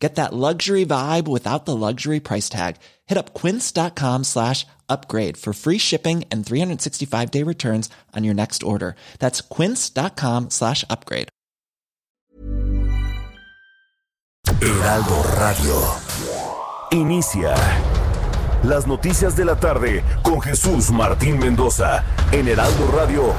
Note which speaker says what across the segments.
Speaker 1: Get that luxury vibe without the luxury price tag. Hit up quince.com slash upgrade for free shipping and 365 day returns on your next order. That's quince.com slash upgrade.
Speaker 2: Heraldo Radio. Inicia. Las noticias de la tarde con Jesús Martín Mendoza en Heraldo Radio.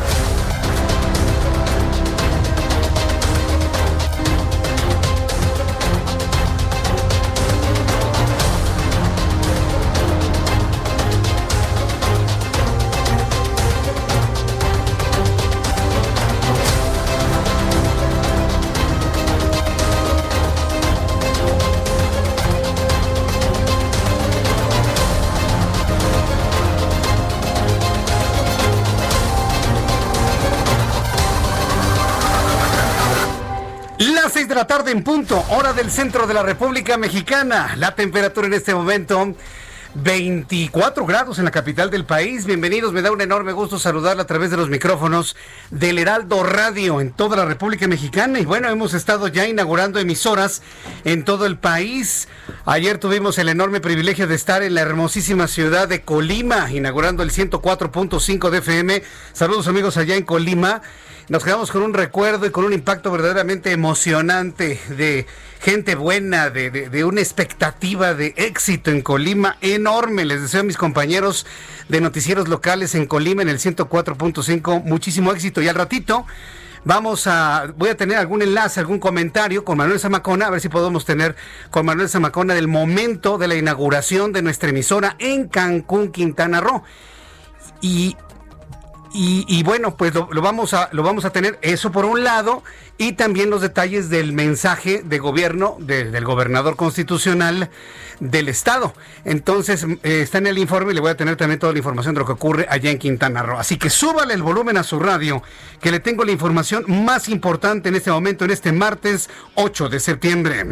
Speaker 3: Tarde en punto, hora del centro de la República Mexicana. La temperatura en este momento 24 grados en la capital del país. Bienvenidos, me da un enorme gusto saludarla a través de los micrófonos del Heraldo Radio en toda la República Mexicana. Y bueno, hemos estado ya inaugurando emisoras en todo el país. Ayer tuvimos el enorme privilegio de estar en la hermosísima ciudad de Colima, inaugurando el 104.5 de FM. Saludos amigos allá en Colima. Nos quedamos con un recuerdo y con un impacto verdaderamente emocionante de gente buena, de, de, una expectativa de éxito en Colima enorme. Les deseo a mis compañeros de noticieros locales en Colima en el 104.5 muchísimo éxito. Y al ratito vamos a, voy a tener algún enlace, algún comentario con Manuel Zamacona, a ver si podemos tener con Manuel Zamacona del momento de la inauguración de nuestra emisora en Cancún, Quintana Roo. Y y, y, bueno, pues lo, vamos a, lo vamos a tener eso por un lado y también los detalles del mensaje de gobierno de, del gobernador constitucional del estado. Entonces eh, está en el informe y le voy a tener también toda la información de lo que ocurre allá en Quintana Roo. Así que súbale el volumen a su radio, que le tengo la información más importante en este momento, en este martes 8 de septiembre.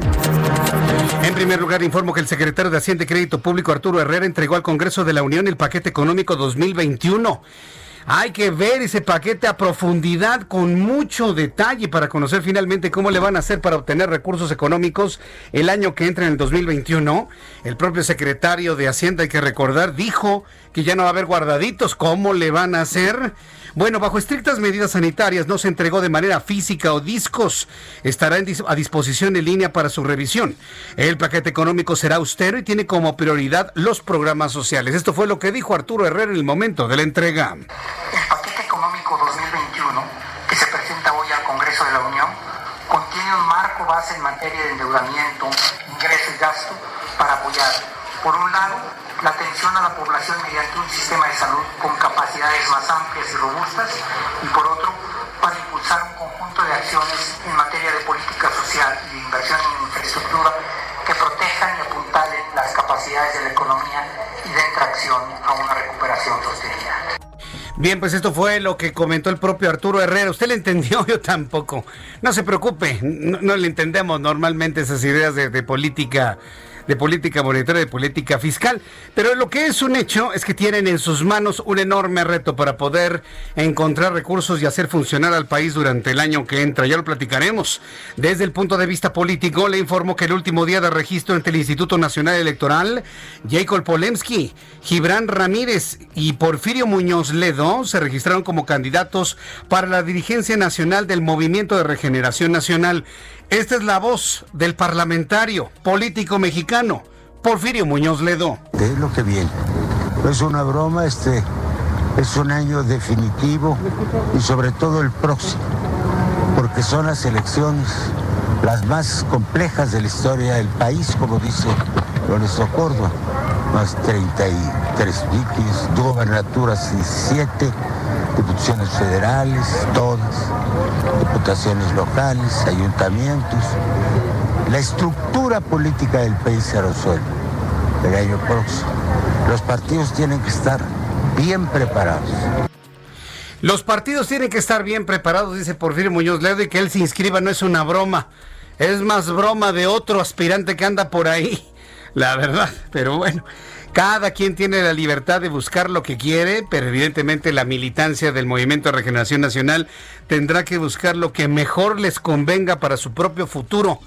Speaker 3: En primer lugar, informo que el secretario de Hacienda y Crédito Público, Arturo Herrera, entregó al Congreso de la Unión el paquete económico 2021. Hay que ver ese paquete a profundidad con mucho detalle para conocer finalmente cómo le van a hacer para obtener recursos económicos el año que entra en el 2021. El propio secretario de Hacienda, hay que recordar, dijo que ya no va a haber guardaditos. ¿Cómo le van a hacer? Bueno, bajo estrictas medidas sanitarias no se entregó de manera física o discos. Estará a disposición en línea para su revisión. El paquete económico será austero y tiene como prioridad los programas sociales. Esto fue lo que dijo Arturo Herrera en el momento de la entrega.
Speaker 4: El paquete económico 2021 que se presenta hoy al Congreso de la Unión contiene un marco base en materia de endeudamiento, ingresos y gasto para apoyar, por un lado, la atención a la población mediante un sistema de salud con capacidades más amplias y robustas y por otro, para impulsar un conjunto de acciones en materia de política social y de inversión en infraestructura que protejan y apuntalen las capacidades de la economía y den tracción a una recuperación sostenida.
Speaker 3: Bien, pues esto fue lo que comentó el propio Arturo Herrera. ¿Usted le entendió? Yo tampoco. No se preocupe, no, no le entendemos normalmente esas ideas de, de política de política monetaria, de política fiscal. Pero lo que es un hecho es que tienen en sus manos un enorme reto para poder encontrar recursos y hacer funcionar al país durante el año que entra. Ya lo platicaremos. Desde el punto de vista político, le informo que el último día de registro ante el Instituto Nacional Electoral, Jacob Polemski, Gibran Ramírez y Porfirio Muñoz Ledo se registraron como candidatos para la dirigencia nacional del Movimiento de Regeneración Nacional. Esta es la voz del parlamentario político mexicano, Porfirio Muñoz Ledo.
Speaker 5: Es lo que viene. Es una broma, este es un año definitivo y sobre todo el próximo, porque son las elecciones las más complejas de la historia del país, como dice Lorenzo Córdoba. Más 33 líquidos, gobernaturas 17, diputaciones federales, todas, diputaciones locales, ayuntamientos. La estructura política del país se resuelve el año próximo. Los partidos tienen que estar bien preparados.
Speaker 3: Los partidos tienen que estar bien preparados, dice Porfirio Muñoz Ledo, y que él se inscriba no es una broma. Es más broma de otro aspirante que anda por ahí, la verdad. Pero bueno, cada quien tiene la libertad de buscar lo que quiere, pero evidentemente la militancia del Movimiento de Regeneración Nacional tendrá que buscar lo que mejor les convenga para su propio futuro.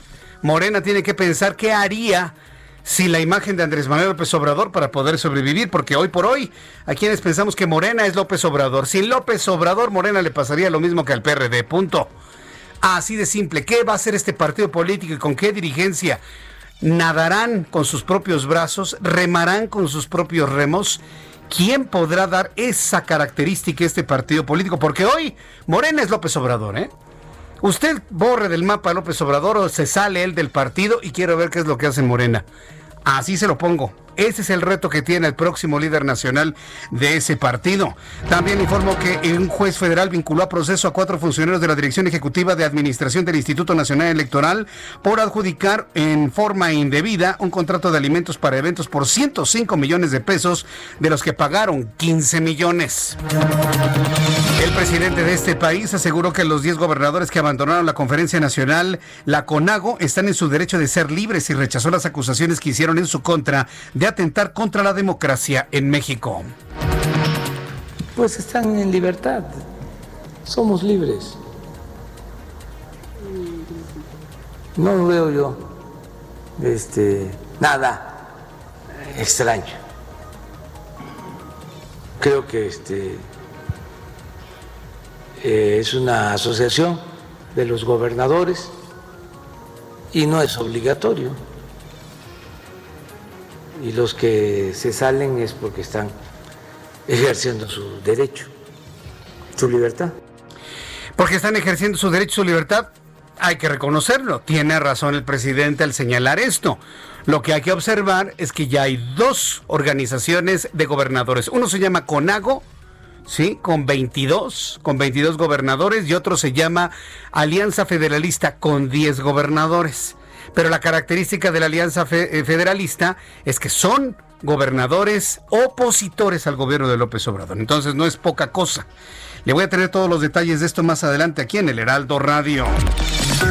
Speaker 3: Morena tiene que pensar qué haría si la imagen de Andrés Manuel López Obrador para poder sobrevivir, porque hoy por hoy a quienes pensamos que Morena es López Obrador. Sin López Obrador, Morena le pasaría lo mismo que al PRD, punto. Así de simple. ¿Qué va a hacer este partido político y con qué dirigencia? ¿Nadarán con sus propios brazos? ¿Remarán con sus propios remos? ¿Quién podrá dar esa característica a este partido político? Porque hoy Morena es López Obrador, ¿eh? Usted borre del mapa a López Obrador o se sale él del partido y quiero ver qué es lo que hace Morena. Así se lo pongo. Ese es el reto que tiene el próximo líder nacional de ese partido. También informo que un juez federal vinculó a proceso a cuatro funcionarios de la Dirección Ejecutiva de Administración del Instituto Nacional Electoral por adjudicar en forma indebida un contrato de alimentos para eventos por 105 millones de pesos, de los que pagaron 15 millones. El presidente de este país aseguró que los 10 gobernadores que abandonaron la conferencia nacional, la CONAGO, están en su derecho de ser libres y rechazó las acusaciones que hicieron en su contra de atentar contra la democracia en México.
Speaker 6: Pues están en libertad, somos libres. No veo yo este, nada extraño. Creo que este, eh, es una asociación de los gobernadores y no es obligatorio y los que se salen es porque están ejerciendo su derecho, su libertad.
Speaker 3: Porque están ejerciendo su derecho, su libertad, hay que reconocerlo. Tiene razón el presidente al señalar esto. Lo que hay que observar es que ya hay dos organizaciones de gobernadores. Uno se llama CONAGO, ¿sí? Con 22, con 22 gobernadores y otro se llama Alianza Federalista con 10 gobernadores pero la característica de la Alianza eh, Federalista es que son gobernadores opositores al gobierno de López Obrador. Entonces no es poca cosa. Le voy a tener todos los detalles de esto más adelante aquí en el Heraldo Radio.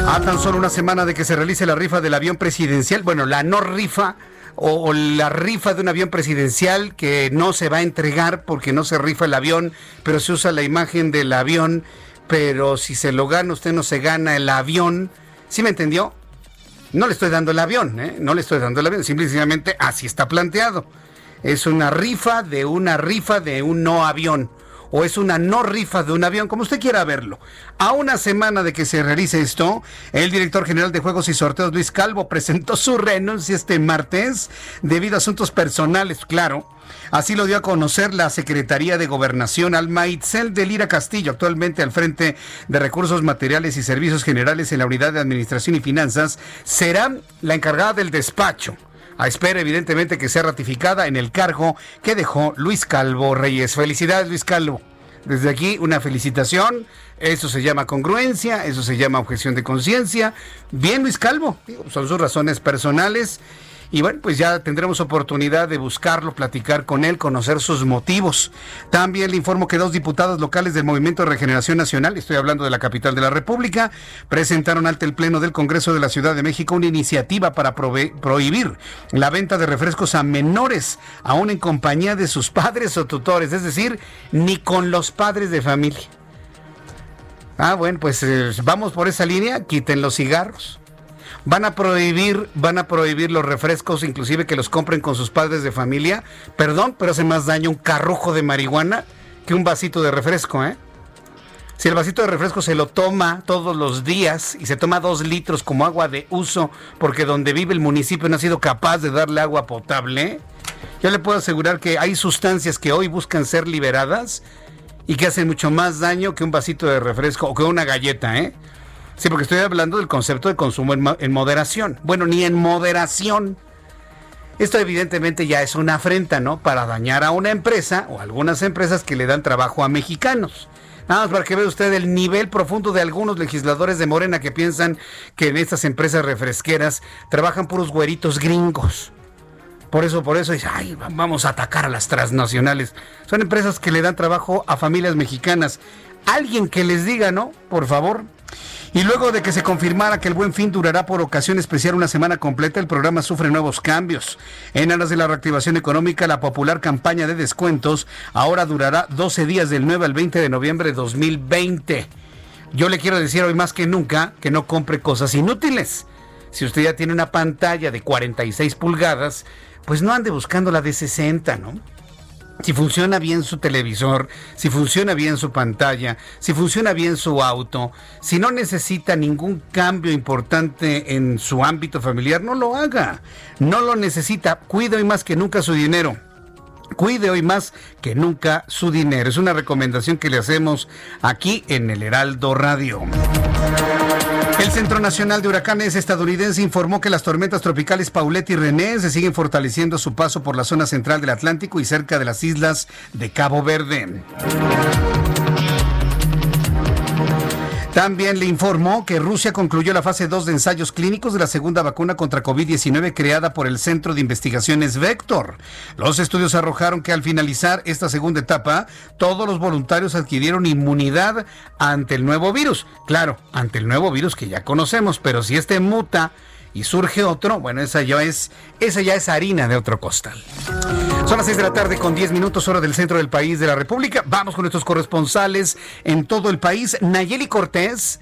Speaker 3: A tan solo una semana de que se realice la rifa del avión presidencial, bueno, la no rifa o, o, la rifa de un avión presidencial que no se va a entregar porque no se rifa el avión, pero se usa la imagen del avión, pero si se lo gana usted no se gana el avión. ¿Sí me entendió? No le estoy dando el avión, ¿eh? no le estoy dando el avión, simplemente así está planteado. Es una rifa de una rifa de un no avión. O es una no rifa de un avión, como usted quiera verlo. A una semana de que se realice esto, el director general de Juegos y Sorteos, Luis Calvo, presentó su renuncia este martes debido a asuntos personales, claro Así lo dio a conocer la Secretaría de Gobernación al Maitzel de Lira Castillo, actualmente al frente de Recursos Materiales y Servicios Generales en la Unidad de Administración y Finanzas, será la encargada del despacho. A espera, evidentemente, que sea ratificada en el cargo que dejó Luis Calvo Reyes. Felicidades, Luis Calvo. Desde aquí, una felicitación. Eso se llama congruencia, eso se llama objeción de conciencia. Bien, Luis Calvo. Son sus razones personales y bueno, pues ya tendremos oportunidad de buscarlo, platicar con él, conocer sus motivos. También le informo que dos diputados locales del Movimiento de Regeneración Nacional, estoy hablando de la capital de la República, presentaron ante el Pleno del Congreso de la Ciudad de México una iniciativa para prohibir la venta de refrescos a menores, aún en compañía de sus padres o tutores, es decir, ni con los padres de familia. Ah, bueno, pues eh, vamos por esa línea, quiten los cigarros van a prohibir, van a prohibir los refrescos, inclusive que los compren con sus padres de familia. Perdón, pero hace más daño un carrujo de marihuana que un vasito de refresco, ¿eh? Si el vasito de refresco se lo toma todos los días y se toma dos litros como agua de uso, porque donde vive el municipio no ha sido capaz de darle agua potable, yo le puedo asegurar que hay sustancias que hoy buscan ser liberadas y que hacen mucho más daño que un vasito de refresco o que una galleta, ¿eh? Sí, porque estoy hablando del concepto de consumo en, moderación. Bueno, ni en moderación. Esto evidentemente ya es una afrenta, ¿no? Para dañar a una empresa o algunas empresas que le dan trabajo a mexicanos. Nada más para que vea usted el nivel profundo de algunos legisladores de Morena que piensan que en estas empresas refresqueras trabajan puros güeritos gringos. Por eso, por eso dice, ay, vamos a atacar a las transnacionales. Son empresas que le dan trabajo a familias mexicanas. Alguien que les diga, ¿no? Por favor. Y luego de que se confirmara que el buen fin durará por ocasión especial una semana completa, el programa sufre nuevos cambios. En aras de la reactivación económica, la popular campaña de descuentos ahora durará 12 días del 9 al 20 de noviembre de 2020. Yo le quiero decir hoy más que nunca que no compre cosas inútiles. Si usted ya tiene una pantalla de 46 pulgadas, pues no ande buscando la de 60, ¿no? Si funciona bien su televisor, si funciona bien su pantalla, si funciona bien su auto, si no necesita ningún cambio importante en su ámbito familiar, no lo haga. No lo necesita. Cuide hoy más que nunca su dinero. Cuide hoy más que nunca su dinero. Es una recomendación que le hacemos aquí en el Heraldo Radio. El Centro Nacional de Huracanes estadounidense informó que las tormentas tropicales Paulette y René se siguen fortaleciendo su paso por la zona central del Atlántico y cerca de las islas de Cabo Verde. También le informó que Rusia concluyó la fase 2 de ensayos clínicos de la segunda vacuna contra COVID-19 creada por el Centro de Investigaciones Vector. Los estudios arrojaron que al finalizar esta segunda etapa, todos los voluntarios adquirieron inmunidad ante el nuevo virus. Claro, ante el nuevo virus que ya conocemos, pero si este muta y surge otro, bueno, esa ya es, esa ya es harina de otro costal. Son las 6 de la tarde con 10 minutos hora del centro del país de la República. Vamos con nuestros corresponsales en todo el país. Nayeli Cortés.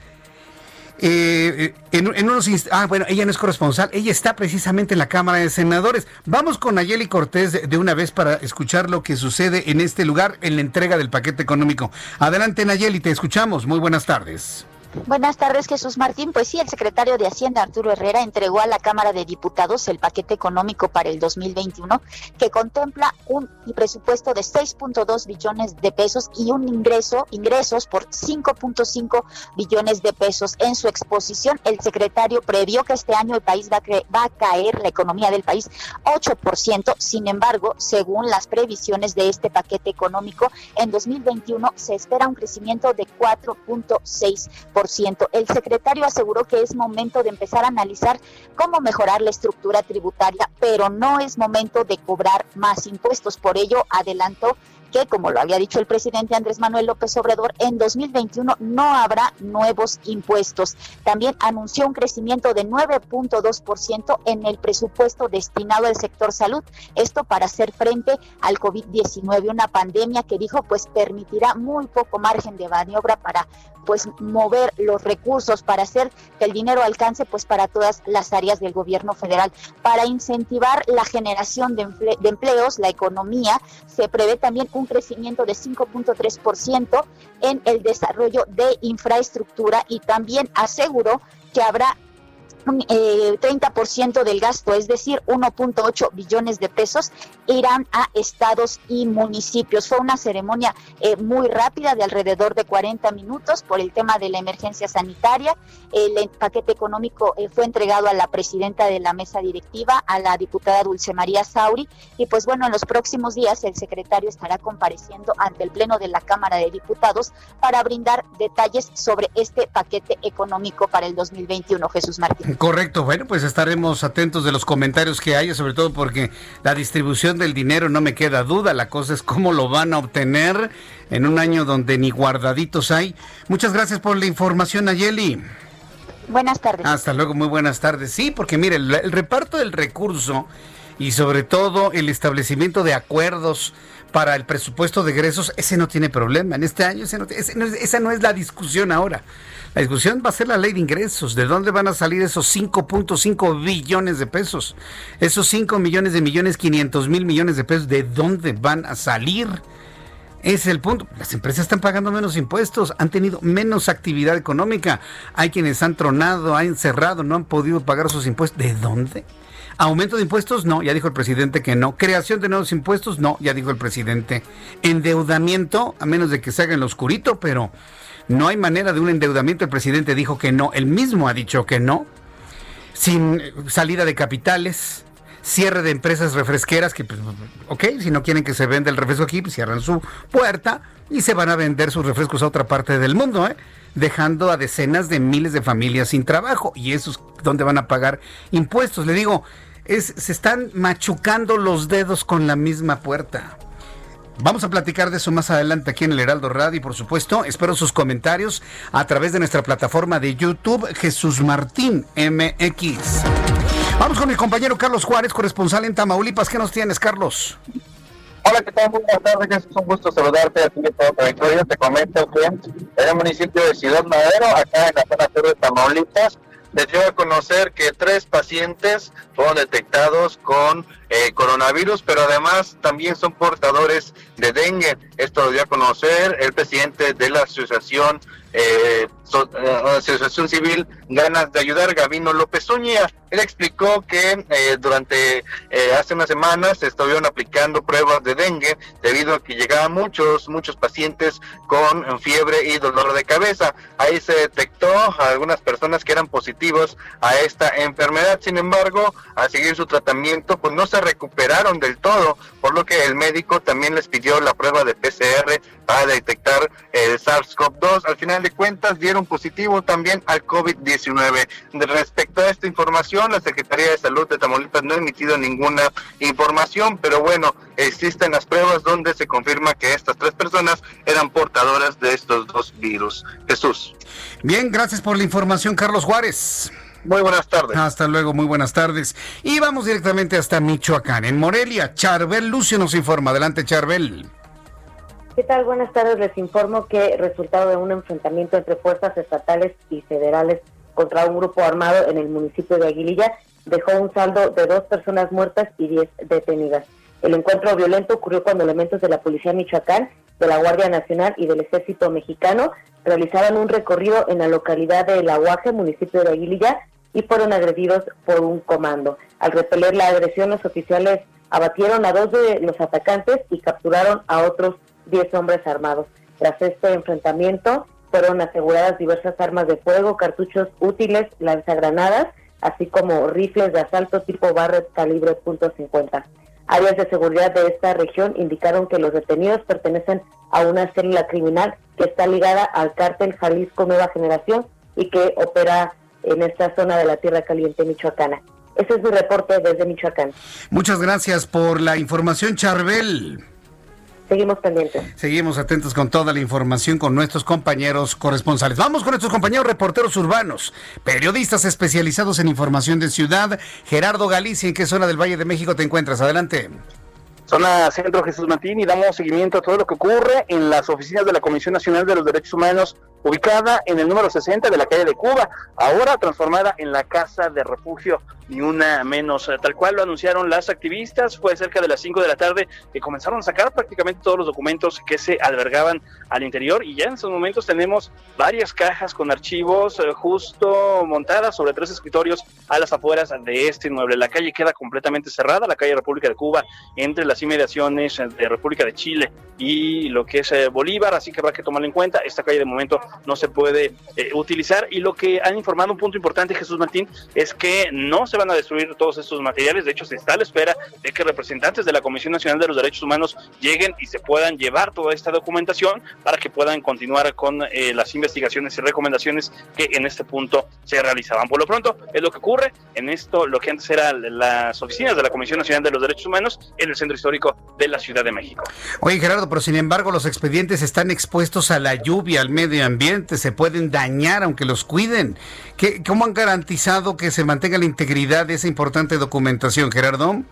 Speaker 3: Eh, en, unos ah, bueno, ella no es corresponsal, ella está precisamente en la Cámara de Senadores. Vamos con Nayeli Cortés de, una vez para escuchar lo que sucede en este lugar en la entrega del paquete económico. Adelante Nayeli, te escuchamos. Muy buenas tardes.
Speaker 7: Buenas tardes, Jesús Martín. Pues sí, el secretario de Hacienda, Arturo Herrera, entregó a la Cámara de Diputados el paquete económico para el 2021, que contempla un presupuesto de 6.2 billones de pesos y un ingreso, ingresos por 5.5 billones de pesos. En su exposición, el secretario previó que este año el país va a, va a caer, la economía del país, 8%. Sin embargo, según las previsiones de este paquete económico, en 2021 se espera un crecimiento de 4.6%. El secretario aseguró que es momento de empezar a analizar cómo mejorar la estructura tributaria, pero no es momento de cobrar más impuestos. Por ello, adelantó que, como lo había dicho el presidente Andrés Manuel López Obrador, en 2021 no habrá nuevos impuestos. También anunció un crecimiento de 9.2% en el presupuesto destinado al sector salud, esto para hacer frente al COVID-19, una pandemia que dijo pues permitirá muy poco margen de maniobra para pues mover los recursos para hacer que el dinero alcance pues para todas las áreas del gobierno federal. Para incentivar la generación de, empleos, la economía, se prevé también un crecimiento de 5.3% en el desarrollo de infraestructura y también aseguró que habrá eh, 30% del gasto, es decir, 1.8 billones de pesos, irán a estados y municipios. Fue una ceremonia eh, muy rápida de alrededor de 40 minutos por el tema de la emergencia sanitaria. El paquete económico eh, fue entregado a la presidenta de la mesa directiva, a la diputada Dulce María Sauri, y pues bueno, en los próximos días el secretario estará compareciendo ante el Pleno de la Cámara de Diputados para brindar detalles sobre este paquete económico para el 2021. Jesús Martín.
Speaker 3: Correcto, bueno, pues estaremos atentos de los comentarios que haya, sobre todo porque la distribución del dinero no me queda duda, la cosa es cómo lo van a obtener en un año donde ni guardaditos hay. Muchas gracias por la información, Ayeli.
Speaker 7: Buenas tardes.
Speaker 3: Hasta luego, muy buenas tardes. Sí, porque mire, el, el reparto del recurso y sobre todo el establecimiento de acuerdos para el presupuesto de egresos, ese no tiene problema. En este año ese no, ese no, esa no es la discusión ahora. La discusión va a ser la ley de ingresos. ¿De dónde van a salir esos 5.5 billones de pesos? Esos 5 millones de millones, 500 mil millones de pesos, ¿de dónde van a salir? Es el punto. Las empresas están pagando menos impuestos, han tenido menos actividad económica. Hay quienes han tronado, han cerrado, no han podido pagar sus impuestos. ¿De dónde? ¿Aumento de impuestos? No, ya dijo el presidente que no. ¿Creación de nuevos impuestos? No, ya dijo el presidente. ¿Endeudamiento? A menos de que se haga en lo oscurito, pero no hay manera de un endeudamiento. El presidente dijo que no. Él mismo ha dicho que no. Sin salida de capitales, cierre de empresas refresqueras que, pues, ok, si no quieren que se venda el refresco aquí, pues cierran su puerta y se van a vender sus refrescos a otra parte del mundo, ¿eh? dejando a decenas de miles de familias sin trabajo. Y eso es van a pagar impuestos. Le digo, es, se están machucando los dedos con la misma puerta. Vamos a platicar de eso más adelante aquí en el Heraldo Radio y por supuesto espero sus comentarios a través de nuestra plataforma de YouTube Jesús Martín MX. Vamos con mi compañero Carlos Juárez, corresponsal en Tamaulipas. ¿Qué nos tienes, Carlos?
Speaker 8: Hola, ¿qué tal? Buenas tardes, es un gusto saludarte a ti de todo territorio. Te comento que en el municipio de Ciudad Madero, acá en la zona sur de Tamaulipas, les dio a conocer que tres pacientes fueron detectados con eh, coronavirus, pero además también son portadores de dengue. Esto lo dio a conocer el presidente de la Asociación eh, eh, Asociación Civil Ganas de Ayudar, Gabino López Uña. Él explicó que durante hace unas semanas se estuvieron aplicando pruebas de dengue debido a que llegaban muchos, muchos pacientes con fiebre y dolor de cabeza. Ahí se detectó a algunas personas que eran positivos a esta enfermedad. Sin embargo, a seguir su tratamiento, pues no se recuperaron del todo, por lo que el médico también les pidió la prueba de PCR para detectar el SARS-CoV-2. Al final de cuentas dieron positivo también al COVID-19. Respecto a esta información, la Secretaría de Salud de Tamaulipas no ha emitido ninguna información, pero bueno, existen las pruebas donde se confirma que estas tres personas eran portadoras de estos dos virus. Jesús.
Speaker 3: Bien, gracias por la información, Carlos Juárez.
Speaker 8: Muy buenas tardes.
Speaker 3: Hasta luego, muy buenas tardes. Y vamos directamente hasta Michoacán, en Morelia. Charbel Lucio nos informa. Adelante, Charbel.
Speaker 9: ¿Qué tal? Buenas tardes. Les informo que resultado de un enfrentamiento entre fuerzas estatales y federales contra un grupo armado en el municipio de Aguililla dejó un saldo de dos personas muertas y diez detenidas. El encuentro violento ocurrió cuando elementos de la Policía Michoacán, de la Guardia Nacional y del Ejército Mexicano realizaban un recorrido en la localidad de El Aguaje, municipio de Aguililla, y fueron agredidos por un comando. Al repeler la agresión, los oficiales abatieron a dos de los atacantes y capturaron a otros 10 hombres armados. Tras este enfrentamiento fueron aseguradas diversas armas de fuego, cartuchos útiles, lanzagranadas, así como rifles de asalto tipo Barrett calibre .50. Áreas de seguridad de esta región indicaron que los detenidos pertenecen a una célula criminal que está ligada al cártel Jalisco Nueva Generación y que opera en esta zona de la Tierra Caliente Michoacana. Ese es mi reporte desde Michoacán.
Speaker 3: Muchas gracias por la información, Charbel.
Speaker 9: Seguimos pendientes.
Speaker 3: Seguimos atentos con toda la información con nuestros compañeros corresponsales. Vamos con nuestros compañeros reporteros urbanos, periodistas especializados en información de ciudad. Gerardo Galicia, ¿en qué zona del Valle de México te encuentras? Adelante.
Speaker 10: Zona Centro Jesús Martín y damos seguimiento a todo lo que ocurre en las oficinas de la Comisión Nacional de los Derechos Humanos ubicada en el número 60 de la calle de Cuba, ahora transformada en la Casa de Refugio, ni una menos. Tal cual lo anunciaron las activistas, fue cerca de las 5 de la tarde que comenzaron a sacar prácticamente todos los documentos que se albergaban al interior y ya en estos momentos tenemos varias cajas con archivos eh, justo montadas sobre tres escritorios a las afueras de este inmueble. La calle queda completamente cerrada, la calle República de Cuba, entre las inmediaciones de República de Chile y lo que es eh, Bolívar, así que habrá que tomarlo en cuenta. Esta calle de momento no se puede eh, utilizar. Y lo que han informado, un punto importante, Jesús Martín, es que no se van a destruir todos estos materiales. De hecho, se está a la espera de que representantes de la Comisión Nacional de los Derechos Humanos lleguen y se puedan llevar toda esta documentación para que puedan continuar con eh, las investigaciones y recomendaciones que en este punto se realizaban. Por lo pronto, es lo que ocurre en esto, lo que antes eran las oficinas de la Comisión Nacional de los Derechos Humanos en el Centro Histórico de la Ciudad de México.
Speaker 3: Oye, Gerardo, pero sin embargo, los expedientes están expuestos a la lluvia, al medio ambiente, se pueden dañar aunque los cuiden. ¿Qué, ¿Cómo han garantizado que se mantenga la integridad de esa importante documentación, Gerardo?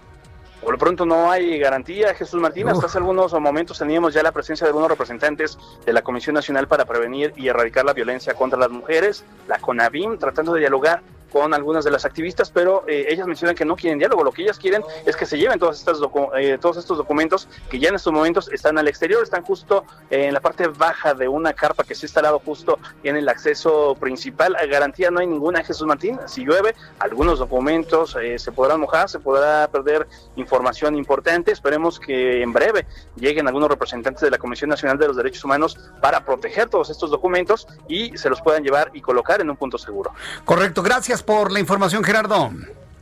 Speaker 10: Por lo pronto no hay garantía, Jesús Martín. Hasta hace algunos momentos teníamos ya la presencia de algunos representantes de la Comisión Nacional para Prevenir y Erradicar la Violencia contra las Mujeres, la CONAVIM, tratando de dialogar con algunas de las activistas, pero eh, ellas mencionan que no quieren diálogo, lo que ellas quieren es que se lleven todas estas eh, todos estos documentos que ya en estos momentos están al exterior, están justo en la parte baja de una carpa que se ha instalado justo en el acceso principal. A garantía no hay ninguna, Jesús Martín. Si llueve, algunos documentos eh, se podrán mojar, se podrá perder información importante. Esperemos que en breve lleguen algunos representantes de la Comisión Nacional de los Derechos Humanos para proteger todos estos documentos y se los puedan llevar y colocar en un punto seguro.
Speaker 3: Correcto, gracias por la información, Gerardo.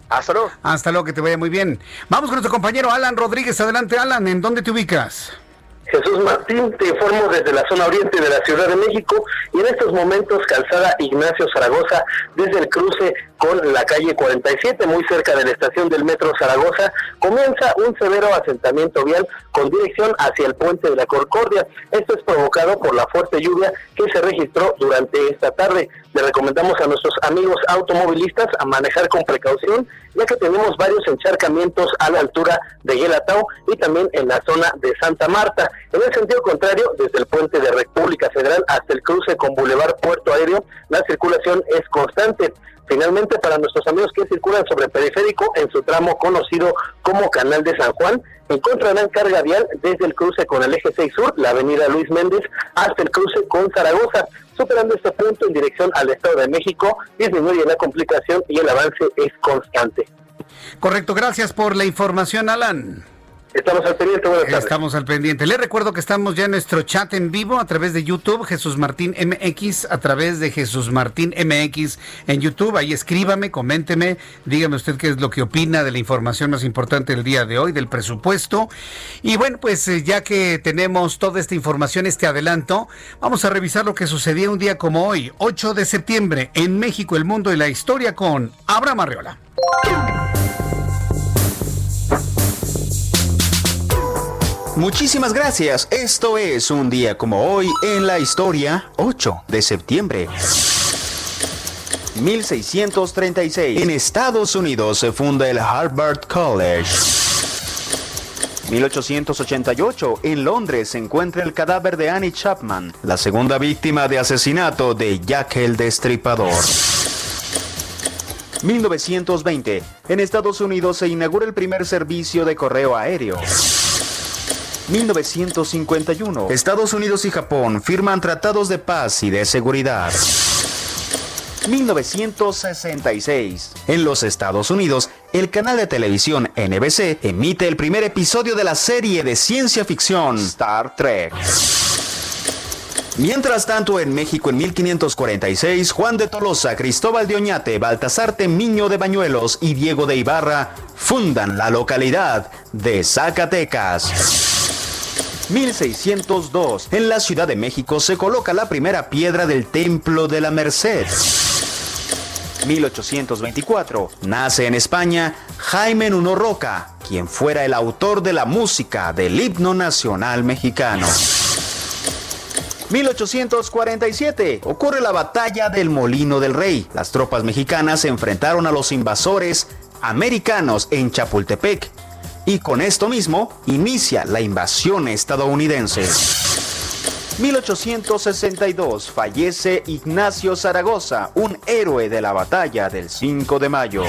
Speaker 10: Hasta luego.
Speaker 3: Hasta luego, que te vaya muy bien. Vamos con nuestro compañero Alan Rodríguez. Adelante, Alan, ¿en dónde te ubicas?
Speaker 11: Jesús Martín, te informo desde la zona oriente de la Ciudad de México y en estos momentos calzada Ignacio Zaragoza desde el cruce con la calle 47 muy cerca de la estación del metro Zaragoza comienza un severo asentamiento vial con dirección hacia el puente de la Concordia. Esto es provocado por la fuerte lluvia que se registró durante esta tarde. Le recomendamos a nuestros amigos automovilistas a manejar con precaución ya que tenemos varios encharcamientos a la altura de Guelatao y también en la zona de Santa Marta. En el sentido contrario, desde el puente de República Federal hasta el cruce con Boulevard Puerto Aéreo, la circulación es constante. Finalmente, para nuestros amigos que circulan sobre periférico en su tramo conocido como Canal de San Juan, encontrarán carga vial desde el cruce con el eje 6 Sur, la avenida Luis Méndez, hasta el cruce con Zaragoza. Superando este punto en dirección al Estado de México, disminuye la complicación y el avance es constante.
Speaker 3: Correcto, gracias por la información, Alan.
Speaker 11: Estamos al pendiente, buenas.
Speaker 3: Estamos al pendiente. Les recuerdo que estamos ya en nuestro chat en vivo a través de YouTube, Jesús Martín MX, a través de Jesús Martín MX en YouTube. Ahí escríbame, coménteme, dígame usted qué es lo que opina de la información más importante del día de hoy, del presupuesto. Y bueno, pues eh, ya que tenemos toda esta información, este adelanto, vamos a revisar lo que sucedía un día como hoy, 8 de septiembre, en México, el mundo y la historia con Abraham Arreola.
Speaker 12: Muchísimas gracias. Esto es un día como hoy en la historia, 8 de septiembre. 1636. En Estados Unidos se funda el Harvard College. 1888. En Londres se encuentra el cadáver de Annie Chapman, la segunda víctima de asesinato de Jack el Destripador. 1920. En Estados Unidos se inaugura el primer servicio de correo aéreo. 1951. Estados Unidos y Japón firman tratados de paz y de seguridad. 1966. En los Estados Unidos, el canal de televisión NBC emite el primer episodio de la serie de ciencia ficción Star Trek. Mientras tanto, en México en 1546, Juan de Tolosa, Cristóbal de Oñate, Baltasar Temiño de Bañuelos y Diego de Ibarra fundan la localidad de Zacatecas. 1602. En la Ciudad de México se coloca la primera piedra del Templo de la Merced. 1824. Nace en España Jaime Nuno Roca, quien fuera el autor de la música del himno nacional mexicano. 1847. Ocurre la batalla del Molino del Rey. Las tropas mexicanas se enfrentaron a los invasores americanos en Chapultepec y con esto mismo inicia la invasión estadounidense. 1862 fallece Ignacio Zaragoza, un héroe de la batalla del 5 de mayo.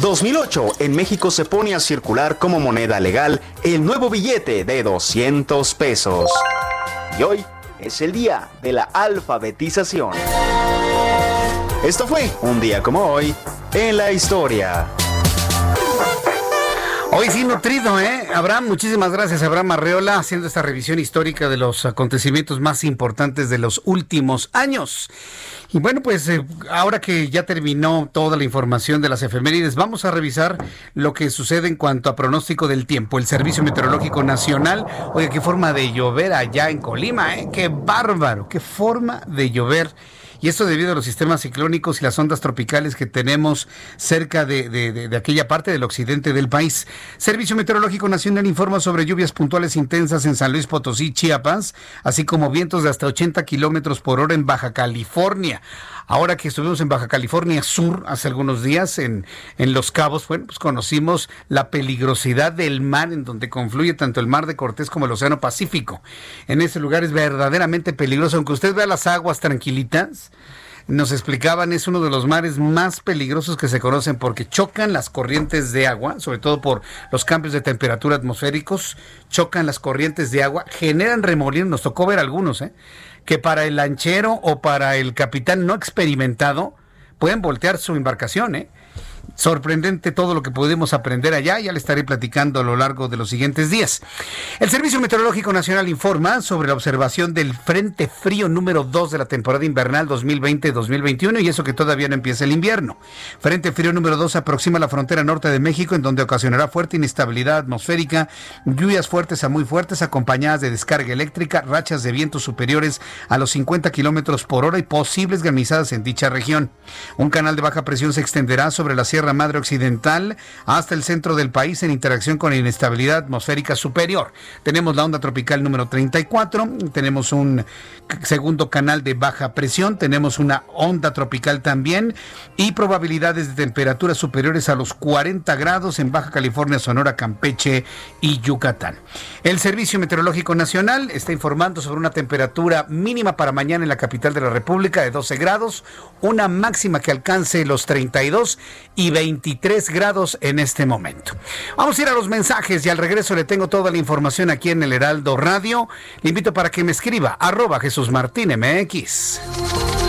Speaker 12: 2008, en México se pone a circular como moneda legal el nuevo billete de 200 pesos. Y hoy es el día de la alfabetización. Esto fue un día como hoy en la historia.
Speaker 3: Hoy sí nutrido, ¿eh? Abraham, muchísimas gracias, Abraham Arreola, haciendo esta revisión histórica de los acontecimientos más importantes de los últimos años. Y bueno, pues eh, ahora que ya terminó toda la información de las efemérides, vamos a revisar lo que sucede en cuanto a pronóstico del tiempo. El Servicio Meteorológico Nacional, oye, qué forma de llover allá en Colima, ¿eh? Qué bárbaro, qué forma de llover y esto debido a los sistemas ciclónicos y las ondas tropicales que tenemos cerca de, aquella parte del occidente del país. Servicio Meteorológico Nacional informa sobre lluvias puntuales intensas en San Luis Potosí, Chiapas, así como vientos de hasta 80 kilómetros por hora en Baja California. Ahora que estuvimos en Baja California Sur hace algunos días, en, en Los Cabos, bueno, pues conocimos la peligrosidad del mar en donde confluye tanto el mar de Cortés como el Océano Pacífico. En ese lugar es verdaderamente peligroso, aunque usted vea las aguas tranquilitas nos explicaban, es uno de los mares más peligrosos que se conocen porque chocan las corrientes de agua, sobre todo por los cambios de temperatura atmosféricos, chocan las corrientes de agua, generan remolinos, nos tocó ver algunos, ¿eh? Que para el lanchero o para el capitán no experimentado pueden voltear su embarcación, ¿eh? Sorprendente todo lo que pudimos aprender allá, ya le estaré platicando a lo largo de los siguientes días. El Servicio Meteorológico Nacional informa sobre la observación del Frente Frío número 2 de la temporada invernal 2020-2021 y eso que todavía no empieza el invierno. Frente Frío número 2 aproxima la frontera norte de México en donde ocasionará fuerte inestabilidad atmosférica, lluvias fuertes a muy fuertes acompañadas de descarga eléctrica, rachas de vientos superiores a los 50 kilómetros por hora y posibles granizadas en dicha región. Un canal de baja presión se extenderá sobre la Sierra Madre Occidental hasta el centro del país en interacción con inestabilidad atmosférica superior. Tenemos la onda tropical número 34, tenemos un segundo canal de baja presión, tenemos una onda tropical también y probabilidades de temperaturas superiores a los 40 grados en Baja California, Sonora, Campeche y Yucatán. El Servicio Meteorológico Nacional está informando sobre una temperatura mínima para mañana en la capital de la República de 12 grados, una máxima que alcance los 32 y 23 grados en este momento. Vamos a ir a los mensajes y al regreso le tengo toda la información aquí en el Heraldo Radio. Le invito para que me escriba arroba Jesús Martín MX.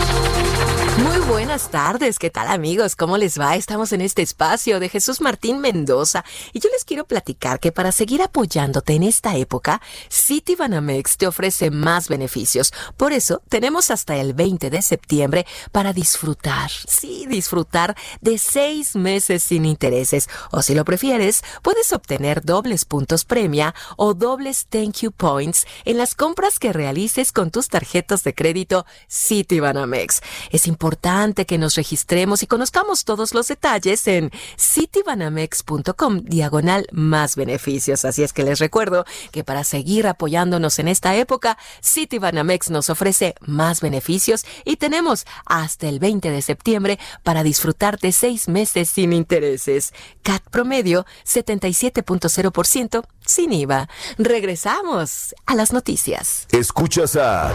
Speaker 13: Muy buenas tardes, ¿qué tal amigos? ¿Cómo les va? Estamos en este espacio de Jesús Martín Mendoza y yo les quiero platicar que para seguir apoyándote en esta época, Citibanamex te ofrece más beneficios. Por eso tenemos hasta el 20 de septiembre para disfrutar, sí, disfrutar de seis meses sin intereses. O si lo prefieres, puedes obtener dobles puntos premia o dobles thank you points en las compras que realices con tus tarjetas de crédito Citibanamex. Es importante que nos registremos y conozcamos todos los detalles en citibanamex.com diagonal más beneficios. Así es que les recuerdo que para seguir apoyándonos en esta época, Citibanamex nos ofrece más beneficios y tenemos hasta el 20 de septiembre para disfrutar de seis meses sin intereses. CAT promedio 77.0% sin IVA. Regresamos a las noticias.
Speaker 2: Escuchas a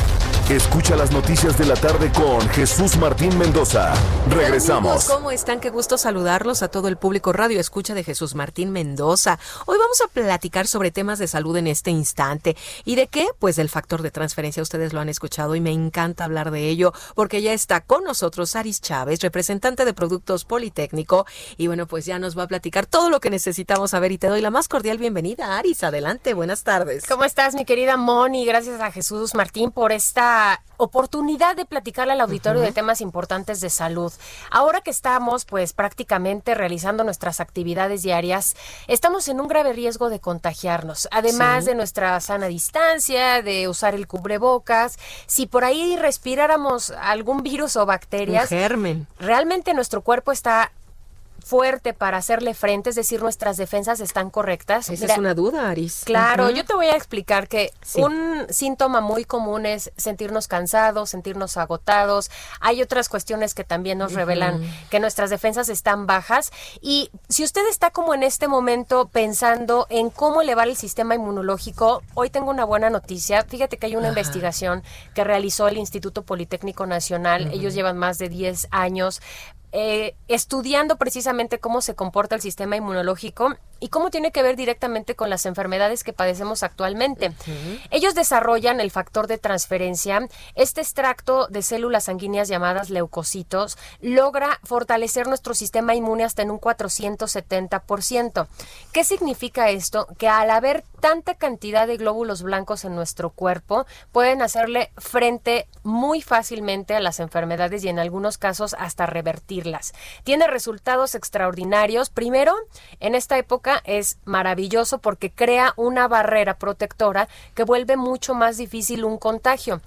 Speaker 2: Escucha las noticias de la tarde con Jesús Martín Mendoza. Regresamos.
Speaker 13: ¿Cómo están? Qué gusto saludarlos a todo el público Radio Escucha de Jesús Martín Mendoza. Hoy vamos a platicar sobre temas de salud en este instante. ¿Y de qué? Pues del factor de transferencia. Ustedes lo han escuchado y me encanta hablar de ello porque ya está con nosotros Aris Chávez, representante de Productos Politécnico. Y bueno, pues ya nos va a platicar todo lo que necesitamos saber y te doy la más cordial bienvenida, Aris. Adelante, buenas tardes.
Speaker 14: ¿Cómo estás, mi querida Moni? Gracias a Jesús Martín por esta oportunidad de platicarle al auditorio de temas importantes de salud. Ahora que estamos pues prácticamente realizando nuestras actividades diarias, estamos en un grave riesgo de contagiarnos, además
Speaker 13: Sí.
Speaker 14: de nuestra sana distancia, de usar el cubrebocas, si por ahí respiráramos algún virus o bacterias,
Speaker 13: Un germen.
Speaker 14: realmente nuestro cuerpo está fuerte para hacerle frente, es decir, nuestras defensas están correctas.
Speaker 13: Esa
Speaker 14: Mira,
Speaker 13: es una duda, Aris.
Speaker 14: Claro, yo te voy a explicar que
Speaker 13: Sí.
Speaker 14: un síntoma muy común es sentirnos cansados, sentirnos agotados. Hay otras cuestiones que también nos revelan que nuestras defensas están bajas. Y si usted está como en este momento pensando en cómo elevar el sistema inmunológico, hoy tengo una buena noticia. Fíjate que hay una investigación que realizó el Instituto Politécnico Nacional. Ellos llevan más de 10 años eh, estudiando precisamente cómo se comporta el sistema inmunológico y cómo tiene que ver directamente con las enfermedades que padecemos actualmente. Ellos desarrollan el factor de transferencia. Este extracto de células sanguíneas llamadas leucocitos logra fortalecer nuestro sistema inmune hasta en un 470%. ¿Qué significa esto? Que al haber tanta cantidad de glóbulos blancos en nuestro cuerpo, pueden hacerle frente muy fácilmente a las enfermedades y en algunos casos hasta revertirlas. Tiene resultados extraordinarios. Primero, en esta época es maravilloso porque crea una barrera protectora que vuelve mucho más difícil un contagio.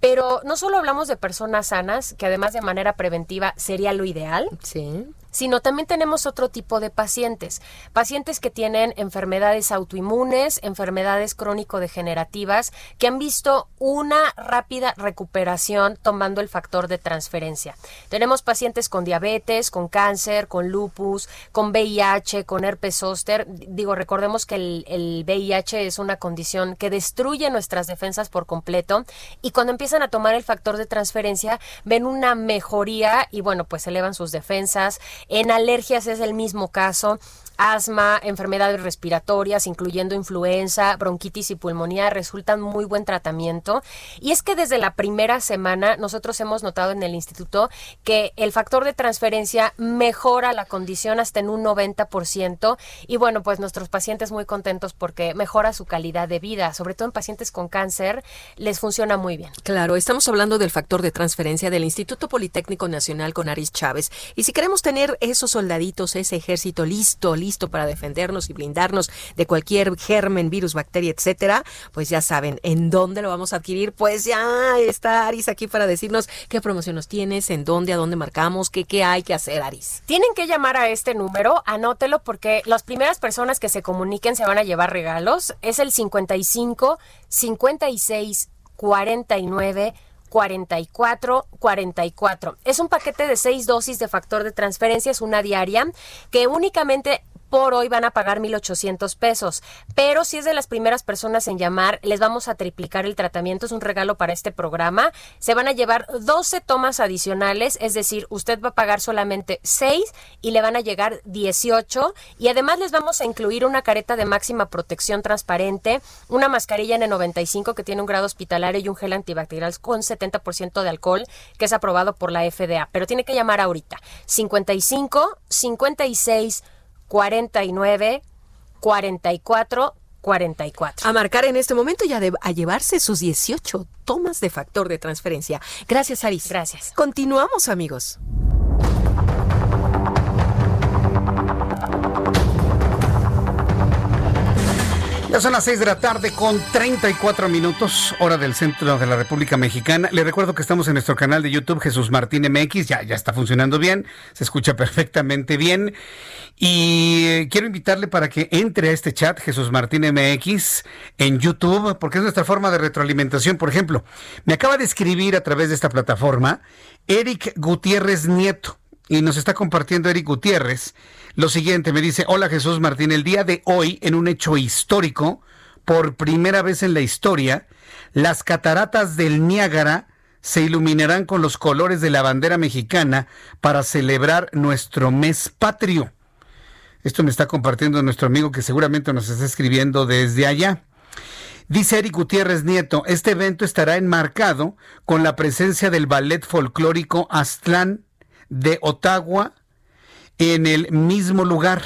Speaker 14: Pero no solo hablamos de personas sanas, que además de manera preventiva sería lo ideal.
Speaker 13: Sí
Speaker 14: sino también tenemos otro tipo de pacientes, pacientes que tienen enfermedades autoinmunes, enfermedades crónico-degenerativas, que han visto una rápida recuperación tomando el factor de transferencia. Tenemos pacientes con diabetes, con cáncer, con lupus, con VIH, con herpes zóster. Digo, recordemos que el, el VIH es una condición que destruye nuestras defensas por completo y cuando empiezan a tomar el factor de transferencia ven una mejoría y bueno, pues elevan sus defensas, en alergias es el mismo caso asma, enfermedades respiratorias, incluyendo influenza, bronquitis y pulmonía, resultan muy buen tratamiento. Y es que desde la primera semana nosotros hemos notado en el instituto que el factor de transferencia mejora la condición hasta en un 90%. Y bueno, pues nuestros pacientes muy contentos porque mejora su calidad de vida, sobre todo en pacientes con cáncer, les funciona muy bien.
Speaker 13: Claro, estamos hablando del factor de transferencia del Instituto Politécnico Nacional con Aris Chávez. Y si queremos tener esos soldaditos, ese ejército listo, listo, listo para defendernos y blindarnos de cualquier germen, virus, bacteria, etcétera, pues ya saben en dónde lo vamos a adquirir. Pues ya está Aris aquí para decirnos qué promoción nos tienes, en dónde, a dónde marcamos, qué, qué hay que hacer, Aris.
Speaker 14: Tienen que llamar a este número, anótelo porque las primeras personas que se comuniquen se van a llevar regalos. Es el 55 56 49 44 44. Es un paquete de seis dosis de factor de transferencia, es una diaria que únicamente por hoy van a pagar 1.800 pesos. Pero si es de las primeras personas en llamar, les vamos a triplicar el tratamiento. Es un regalo para este programa. Se van a llevar 12 tomas adicionales, es decir, usted va a pagar solamente 6 y le van a llegar 18. Y además les vamos a incluir una careta de máxima protección transparente, una mascarilla N95 que tiene un grado hospitalario y un gel antibacterial con 70% de alcohol que es aprobado por la FDA. Pero tiene que llamar ahorita. 55 56 49 44 44.
Speaker 13: A marcar en este momento y a, a, llevarse sus 18 tomas de factor de transferencia. Gracias, Aris.
Speaker 14: Gracias.
Speaker 13: Continuamos, amigos.
Speaker 3: Ya son las 6 de la tarde con 34 minutos, hora del centro de la República Mexicana. Le recuerdo que estamos en nuestro canal de YouTube Jesús Martín MX, ya, ya está funcionando bien, se escucha perfectamente bien. Y quiero invitarle para que entre a este chat Jesús Martín MX en YouTube, porque es nuestra forma de retroalimentación. Por ejemplo, me acaba de escribir a través de esta plataforma Eric Gutiérrez Nieto y nos está compartiendo Eric Gutiérrez lo siguiente. Me dice, hola Jesús Martín, el día de hoy, en un hecho histórico, por primera vez en la historia, las cataratas del Niágara se iluminarán con los colores de la bandera mexicana para celebrar nuestro mes patrio. Esto me está compartiendo nuestro amigo que seguramente nos está escribiendo desde allá. Dice Eric Gutiérrez Nieto, este evento estará enmarcado con la presencia del ballet folclórico Aztlán de Ottawa en el mismo lugar.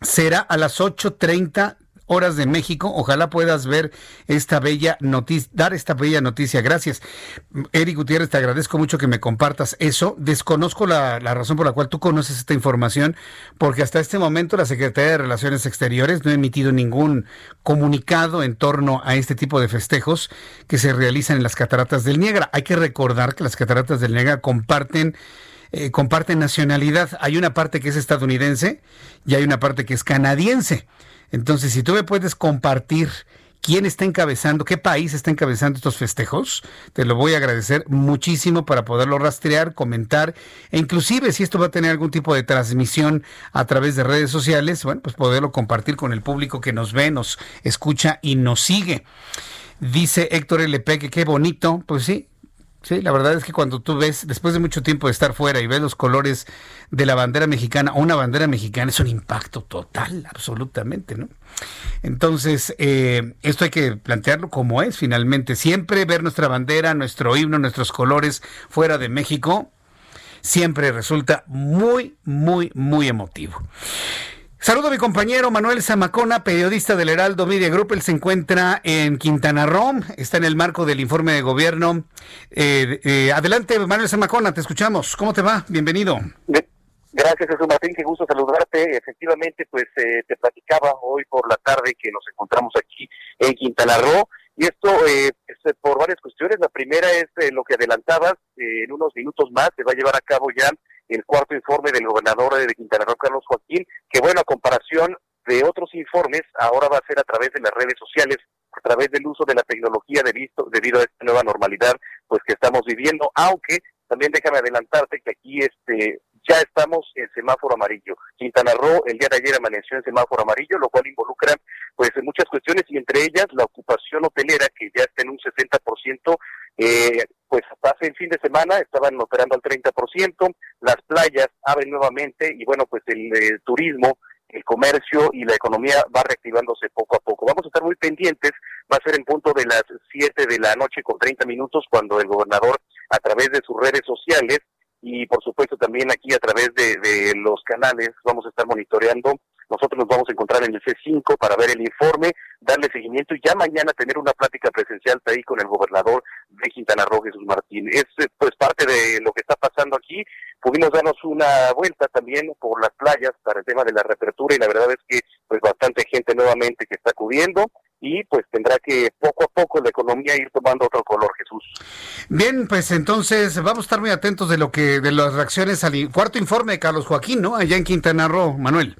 Speaker 3: Será a las 8.30 horas de México. Ojalá puedas ver esta bella noticia, dar esta bella noticia. Gracias. Eric Gutiérrez, te agradezco mucho que me compartas eso. Desconozco la, razón por la cual tú conoces esta información, porque hasta este momento la Secretaría de Relaciones Exteriores no ha emitido ningún comunicado en torno a este tipo de festejos que se realizan en las cataratas del Niágara. Hay que recordar que las cataratas del Niágara comparten eh, comparten nacionalidad. Hay una parte que es estadounidense y hay una parte que es canadiense. Entonces, si tú me puedes compartir quién está encabezando, qué país está encabezando estos festejos, te lo voy a agradecer muchísimo para poderlo rastrear, comentar e inclusive si esto va a tener algún tipo de transmisión a través de redes sociales, bueno, pues poderlo compartir con el público que nos ve, nos escucha y nos sigue. Dice Héctor LP que qué bonito, pues sí, Sí, la verdad es que cuando tú ves, después de mucho tiempo de estar fuera y ves los colores de la bandera mexicana, una bandera mexicana es un impacto total, absolutamente, ¿no? Entonces, eh, esto hay que plantearlo como es finalmente. Siempre ver nuestra bandera, nuestro himno, nuestros colores fuera de México, siempre resulta muy, muy, muy emotivo. Saludo a mi compañero Manuel Zamacona, periodista del Heraldo Media Group. Él se encuentra en Quintana Roo, está en el marco del informe de gobierno. Eh, eh, adelante, Manuel Zamacona, te escuchamos. ¿Cómo te va? Bienvenido.
Speaker 10: Gracias, Jesús Martín, qué gusto saludarte. Efectivamente, pues eh, te platicaba hoy por la tarde que nos encontramos aquí en Quintana Roo. Y esto,
Speaker 15: eh, por varias cuestiones. La primera es eh, lo que adelantabas, eh, en unos minutos más se va a llevar a cabo ya el cuarto informe del gobernador de Quintana Roo, Carlos Joaquín, que bueno, a comparación de otros informes, ahora va a ser a través de las redes sociales, a través del uso de la tecnología debido, debido a esta nueva normalidad pues que estamos viviendo, aunque también déjame adelantarte que aquí este ya estamos en semáforo amarillo. Quintana Roo el día de ayer amaneció en semáforo amarillo, lo cual involucra pues muchas cuestiones y entre ellas la ocupación hotelera que ya está en un 60%, eh, pues hace el fin de semana estaban operando al 30%, las playas abren nuevamente y bueno, pues el eh, turismo el comercio y la economía va reactivándose poco a poco. Vamos a estar muy pendientes, va a ser en punto de las 7 de la noche con 30 minutos cuando el gobernador a través de sus redes sociales y por supuesto también aquí a través de, de los canales vamos a estar monitoreando nosotros nos vamos a encontrar en el C5 para ver el informe, darle seguimiento y ya mañana tener una plática presencial ahí con el gobernador de Quintana Roo, Jesús Martín. Es pues parte de lo que está pasando aquí. Pudimos darnos una vuelta también por las playas para el tema de la reapertura y la verdad es que pues bastante gente nuevamente que está acudiendo y pues tendrá que poco a poco la economía ir tomando otro color, Jesús.
Speaker 3: Bien, pues entonces vamos a estar muy atentos de lo que de las reacciones al cuarto informe de Carlos Joaquín, ¿no? Allá en Quintana Roo, Manuel.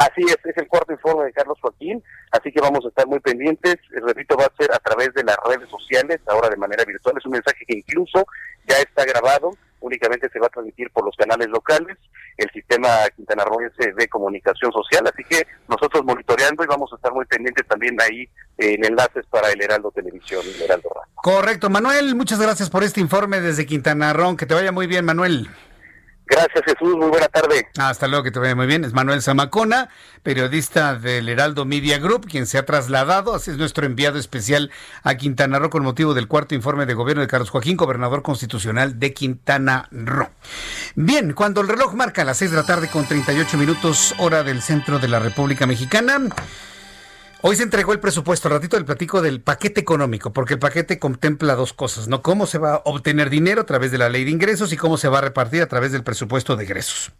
Speaker 15: Así es, es el cuarto informe de Carlos Joaquín, así que vamos a estar muy pendientes. Repito, va a ser a través de las redes sociales, ahora de manera virtual. Es un mensaje que incluso ya está grabado, únicamente se va a transmitir por los canales locales, el sistema quintanarroense de comunicación social, así que nosotros monitoreando y vamos pendientes también ahí en enlaces para el Heraldo Televisión y el Heraldo Radio.
Speaker 3: Correcto, Manuel, muchas gracias por este informe desde Quintana Roo, que te vaya muy bien, Manuel.
Speaker 15: Gracias Jesús, muy buena tarde.
Speaker 3: Hasta luego, que te vaya muy bien. Es Manuel Zamacona, periodista del Heraldo Media Group, quien se ha trasladado, así es nuestro enviado especial a Quintana Roo con motivo del cuarto informe de gobierno de Carlos Joaquín, gobernador constitucional de Quintana Roo. Bien, cuando el reloj marca las 6 de la tarde con 38 minutos hora del centro de la República Mexicana, Hoy se entregó el presupuesto, al ratito del platico del paquete económico, porque el paquete contempla dos cosas, ¿no? Cómo se va a obtener dinero a través de la ley de ingresos y cómo se va a repartir a través del presupuesto de egresos.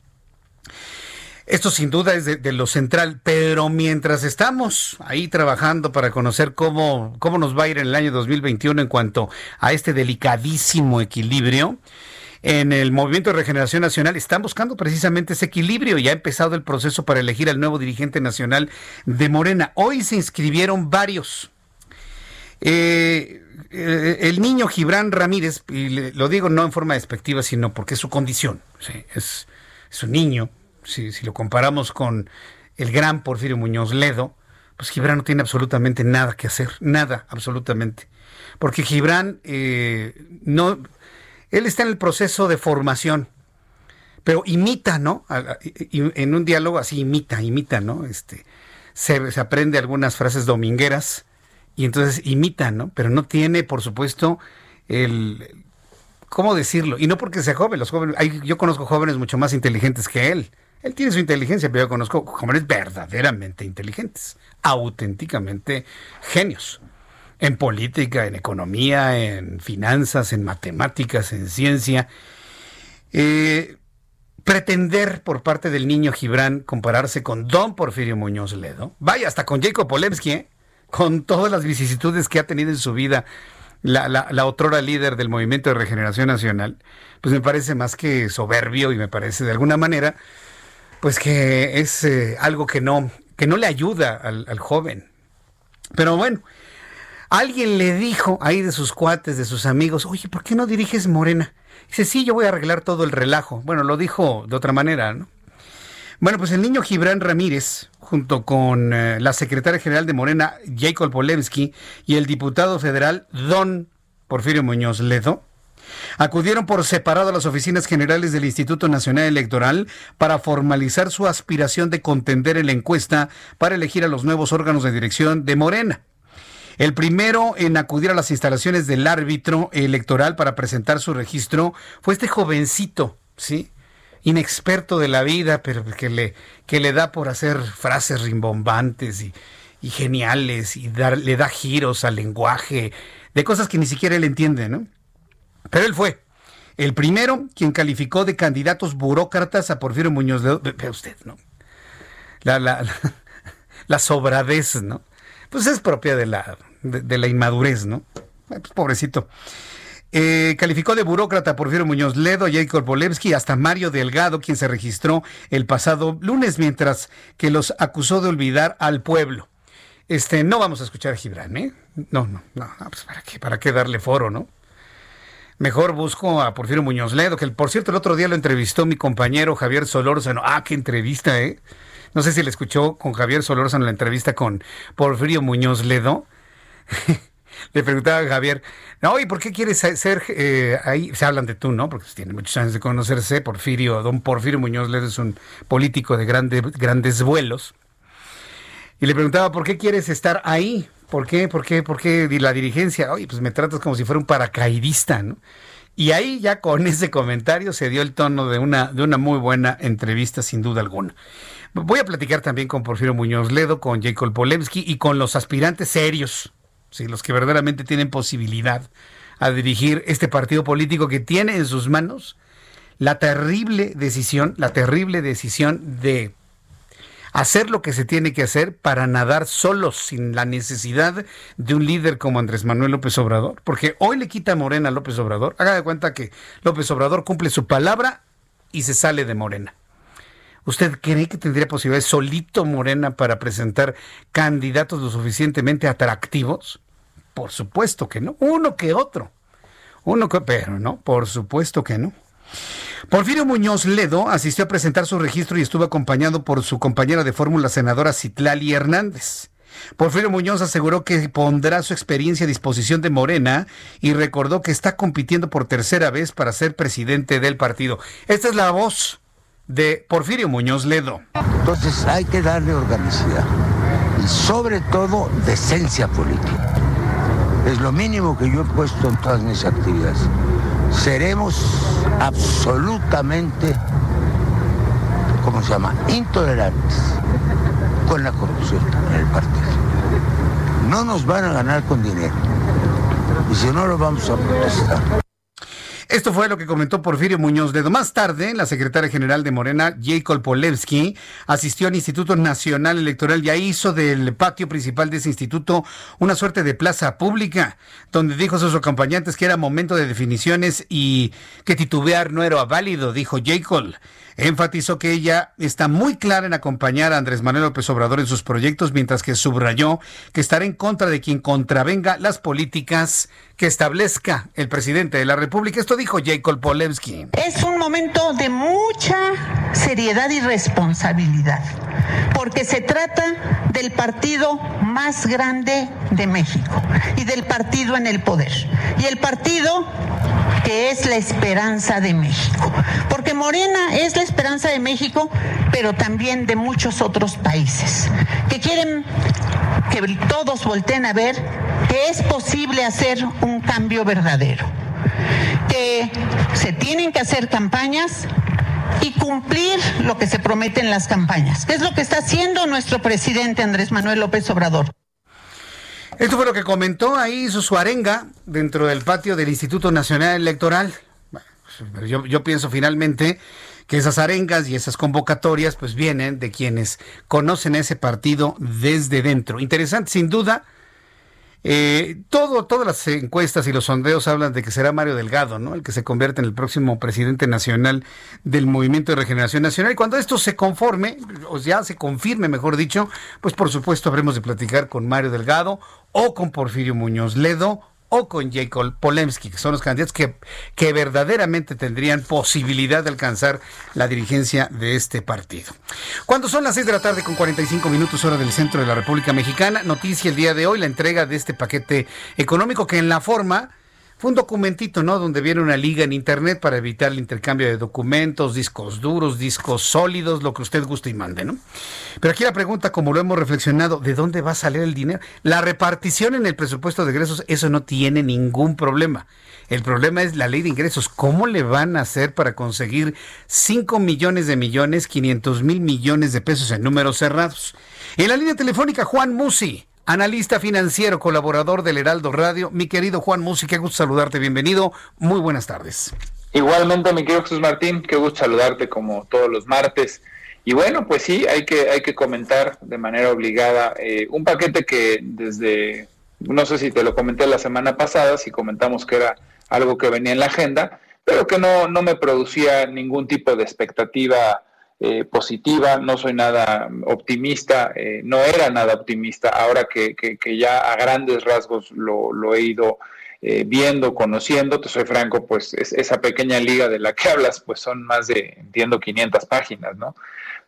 Speaker 3: Esto sin duda es de, lo central, pero mientras estamos ahí trabajando para conocer cómo, cómo nos va a ir en el año 2021 en cuanto a este delicadísimo equilibrio, en el Movimiento de Regeneración Nacional están buscando precisamente ese equilibrio y ha empezado el proceso para elegir al nuevo dirigente nacional de Morena. Hoy se inscribieron varios. Eh, eh, el niño Gibran Ramírez, y lo digo no en forma despectiva, sino porque es su condición. es, un niño. Si, lo comparamos con el gran Porfirio Muñoz Ledo, pues Gibran no tiene absolutamente nada que hacer, nada, absolutamente. Porque Gibran eh, no, él está en el proceso de formación, pero imita, ¿no? En un diálogo así imita, imita, ¿no? Este, se, aprende algunas frases domingueras y entonces imita, ¿no? Pero no tiene, por supuesto, el, ¿cómo decirlo? Y no porque sea joven, los jóvenes, hay, yo conozco jóvenes mucho más inteligentes que él. Él tiene su inteligencia, pero yo conozco jóvenes verdaderamente inteligentes, auténticamente genios en política, en economía, en finanzas, en matemáticas, en ciencia. Eh, pretender por parte del niño Gibran compararse con Don Porfirio Muñoz Ledo, vaya, hasta con Jacob Polewski, ¿eh? con todas las vicisitudes que ha tenido en su vida la, la, otrora líder del Movimiento de Regeneración Nacional, pues me parece más que soberbio y me parece de alguna manera, pues que es eh, algo que no, que no le ayuda al, al joven. Pero bueno, Alguien le dijo ahí de sus cuates, de sus amigos, oye, ¿por qué no diriges Morena? Dice, sí, yo voy a arreglar todo el relajo. Bueno, lo dijo de otra manera, ¿no? Bueno, pues el niño Gibran Ramírez, junto con eh, la secretaria general de Morena, Jacob Polewski, y el diputado federal, Don Porfirio Muñoz Ledo, acudieron por separado a las oficinas generales del Instituto Nacional Electoral para formalizar su aspiración de contender en la encuesta para elegir a los nuevos órganos de dirección de Morena. El primero en acudir a las instalaciones del árbitro electoral para presentar su registro fue este jovencito, ¿sí? Inexperto de la vida, pero que le, que le da por hacer frases rimbombantes y, geniales y dar, le da giros al lenguaje de cosas que ni siquiera él entiende, ¿no? Pero él fue el primero quien calificó de candidatos burócratas a Porfirio Muñoz de... Ve usted, ¿no? La sobradez, ¿no? Pues es propia de la, de, la inmadurez, ¿no? pues, pobrecito. Eh, calificó de burócrata Porfirio Muñoz Ledo, Jacob Polewski, hasta Mario Delgado, quien se registró el pasado lunes, mientras que los acusó de olvidar al pueblo. Este, no vamos a escuchar a Gibran, ¿eh? No, no, no, pues para qué, para qué darle foro, ¿no? Mejor busco a Porfirio Muñoz Ledo, que por cierto el otro día lo entrevistó mi compañero Javier Solórzano. Ah, qué entrevista, ¿eh? No sé si le escuchó con Javier Solórzano la entrevista con Porfirio Muñoz Ledo. le preguntaba a Javier, no, ¿y por qué quieres ser eh, ahí? Se hablan de tú, ¿no? Porque tiene muchos años de conocerse. Porfirio, don Porfirio Muñoz Ledo es un político de grandes vuelos. Y le preguntaba, ¿por qué quieres estar ahí? ¿Por qué? ¿Por qué? ¿Por qué? Y la dirigencia, oye, pues me tratas como si fuera un paracaidista, ¿no? Y ahí ya con ese comentario se dio el tono de una, de una muy buena entrevista, sin duda alguna. Voy a platicar también con Porfirio Muñoz Ledo, con Jacob Polemski y con los aspirantes serios ¿sí? los que verdaderamente tienen posibilidad a dirigir este partido político que tiene en sus manos la terrible decisión, la terrible decisión de hacer lo que se tiene que hacer para nadar solos, sin la necesidad de un líder como Andrés Manuel López Obrador. Porque hoy le quita Morena a López Obrador. Haga de cuenta que López Obrador cumple su palabra y se sale de Morena. ¿Usted cree que tendría posibilidades solito Morena para presentar candidatos lo suficientemente atractivos? Por supuesto que no. Uno que otro. Uno que, pero no, por supuesto que no. Porfirio Muñoz Ledo asistió a presentar su registro y estuvo acompañado por su compañera de fórmula senadora Citlali Hernández. Porfirio Muñoz aseguró que pondrá su experiencia a disposición de Morena y recordó que está compitiendo por tercera vez para ser presidente del partido. Esta es la voz de Porfirio Muñoz Ledo.
Speaker 5: Entonces hay que darle organicidad y sobre todo decencia política. Es lo mínimo que yo he puesto en todas mis actividades. Seremos absolutamente, ¿cómo se llama?, intolerantes con la corrupción en el partido. No nos van a ganar con dinero. Y si no, lo vamos a protestar.
Speaker 3: Esto fue lo que comentó Porfirio Muñoz Dedo. Más tarde, la secretaria general de Morena, Jacob Polewski, asistió al Instituto Nacional Electoral y ahí hizo del patio principal de ese instituto una suerte de plaza pública, donde dijo a sus acompañantes que era momento de definiciones y que titubear no era válido, dijo Jacob. Enfatizó que ella está muy clara en acompañar a Andrés Manuel López Obrador en sus proyectos, mientras que subrayó que estará en contra de quien contravenga las políticas que establezca el presidente de la República. Esto dijo Jacob Polewski.
Speaker 16: Es un momento de mucha seriedad y responsabilidad, porque se trata del partido más grande de México y del partido en el poder. Y el partido que es la esperanza de México. Porque Morena es la esperanza de México, pero también de muchos otros países, que quieren que todos volteen a ver que es posible hacer un cambio verdadero, que se tienen que hacer campañas y cumplir lo que se promete en las campañas, es lo que está haciendo nuestro presidente Andrés Manuel López Obrador.
Speaker 3: Esto fue lo que comentó ahí su arenga dentro del patio del Instituto Nacional Electoral. yo, yo pienso finalmente que esas arengas y esas convocatorias pues vienen de quienes conocen ese partido desde dentro. Interesante, sin duda. Eh, todo, todas las encuestas y los sondeos hablan de que será Mario Delgado, ¿no? El que se convierte en el próximo presidente nacional del Movimiento de Regeneración Nacional. Y cuando esto se conforme, o ya se confirme, mejor dicho, pues por supuesto habremos de platicar con Mario Delgado o con Porfirio Muñoz Ledo o con Jacob Polemski, que son los candidatos que, que verdaderamente tendrían posibilidad de alcanzar la dirigencia de este partido. Cuando son las 6 de la tarde con 45 minutos hora del centro de la República Mexicana, noticia el día de hoy, la entrega de este paquete económico que en la forma fue un documentito, ¿no? Donde viene una liga en internet para evitar el intercambio de documentos, discos duros, discos sólidos, lo que usted guste y mande, ¿no? Pero aquí la pregunta, como lo hemos reflexionado, ¿de dónde va a salir el dinero? La repartición en el presupuesto de ingresos, eso no tiene ningún problema. El problema es la ley de ingresos. ¿Cómo le van a hacer para conseguir 5 millones de millones, 500 mil millones de pesos en números cerrados? En la línea telefónica, Juan Musi analista financiero, colaborador del Heraldo Radio. Mi querido Juan Musi, qué gusto saludarte, bienvenido. Muy buenas tardes.
Speaker 17: Igualmente, mi querido Jesús Martín, qué gusto saludarte como todos los martes. Y bueno, pues sí, hay que, hay que comentar de manera obligada eh, un paquete que desde no sé si te lo comenté la semana pasada, si comentamos que era algo que venía en la agenda, pero que no, no me producía ningún tipo de expectativa eh, positiva, no soy nada optimista, eh, no era nada optimista, ahora que, que, ya a grandes rasgos lo, lo he ido eh, viendo, conociendo, te soy franco, pues esa pequeña liga de la que hablas, pues son más de, entiendo, 500 páginas, ¿no?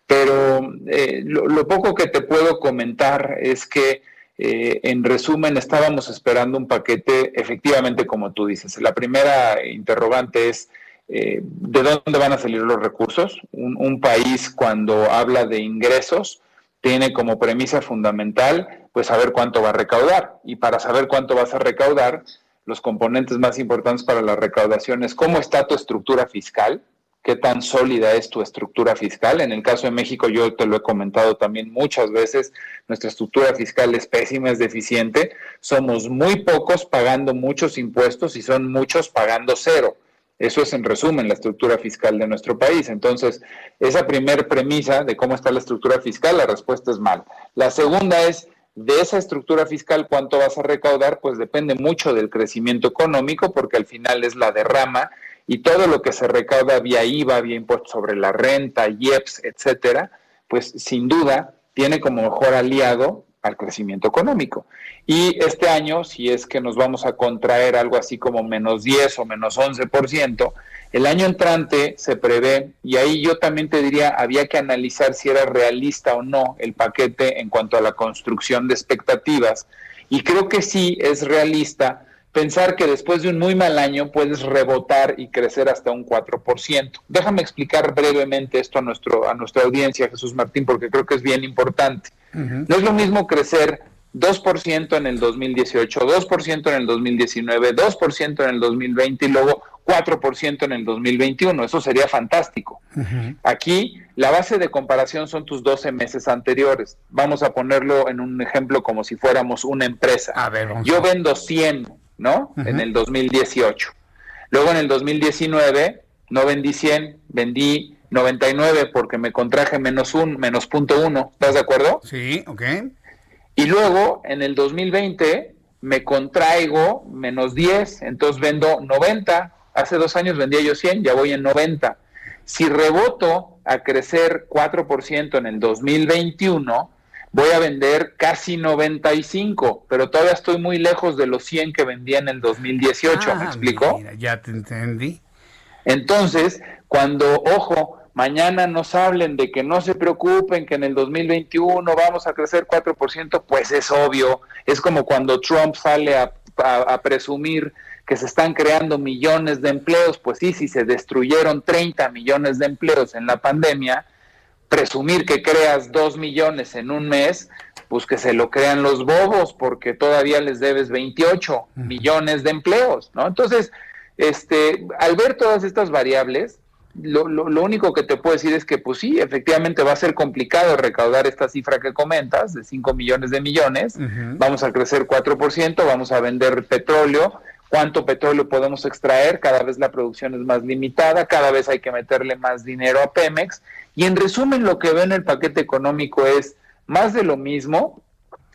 Speaker 17: Pero lo, lo, poco que te puedo comentar es que, en resumen, estábamos esperando un paquete, efectivamente, como tú dices. La primera interrogante es, eh, de dónde van a salir los recursos. Un, país cuando habla de ingresos tiene como premisa fundamental pues saber cuánto va a recaudar y para saber cuánto vas a recaudar los componentes más importantes para la recaudación es cómo está tu estructura fiscal, qué tan sólida es tu estructura fiscal. En el caso de México, yo te lo he comentado también muchas veces, nuestra estructura fiscal es pésima, es deficiente. Somos muy pocos pagando muchos impuestos y son muchos pagando cero. Eso es en resumen la estructura fiscal de nuestro país. Entonces, esa primera premisa de cómo está la estructura fiscal, la respuesta es mal. La segunda es, de esa estructura fiscal, ¿cuánto vas a recaudar? Pues depende mucho del crecimiento económico, porque al final es la derrama y todo lo que se recauda vía IVA, vía impuestos sobre la renta, IEPS, etcétera, pues sin duda tiene como mejor aliado al crecimiento económico. Y este año, si es que nos vamos a contraer algo así como menos 10 o menos 11%, el año entrante se prevé, y ahí yo también te diría, había que analizar si era realista o no el paquete en cuanto a la construcción de expectativas. Y creo que sí es realista pensar que después de un muy mal año puedes rebotar y crecer hasta un 4%. Déjame explicar brevemente esto a, nuestro, a nuestra audiencia, Jesús Martín, porque creo que es bien importante. No es lo mismo crecer 2% en el 2018, 2% en el 2019, 2% en el 2020 y luego 4% en el 2021. Eso sería fantástico. Aquí la base de comparación son tus 12 meses anteriores. Vamos a ponerlo en un ejemplo como si fuéramos una empresa. Yo vendo 100, ¿no? En el 2018. Luego en el 2019 no vendí 100, vendí 99 porque me contraje menos un, menos punto uno. ¿Estás de acuerdo?
Speaker 3: Sí, ok.
Speaker 17: Y luego en el 2020 me contraigo menos 10, entonces vendo 90. Hace dos años vendía yo 100, ya voy en 90. Si reboto a crecer 4% en el 2021, voy a vender casi 95, pero todavía estoy muy lejos de los 100 que vendía en el 2018, ¿me ah, explico? Mira,
Speaker 3: ya te entendí.
Speaker 17: Entonces, cuando, ojo, mañana nos hablen de que no se preocupen, que en el 2021 vamos a crecer 4%, pues es obvio. Es como cuando Trump sale a, presumir que se están creando millones de empleos, pues sí, si se destruyeron 30 millones de empleos en la pandemia, presumir que creas 2 millones en un mes, pues que se lo crean los bobos, porque todavía les debes 28 millones de empleos, ¿no? Entonces, este, al ver todas estas variables, lo, lo, único que te puedo decir es que, pues sí, efectivamente va a ser complicado recaudar esta cifra que comentas, de 5 millones de millones. Vamos a crecer 4%, vamos a vender petróleo. ¿Cuánto petróleo podemos extraer? Cada vez la producción es más limitada, cada vez hay que meterle más dinero a Pemex. Y en resumen, lo que veo en el paquete económico es más de lo mismo,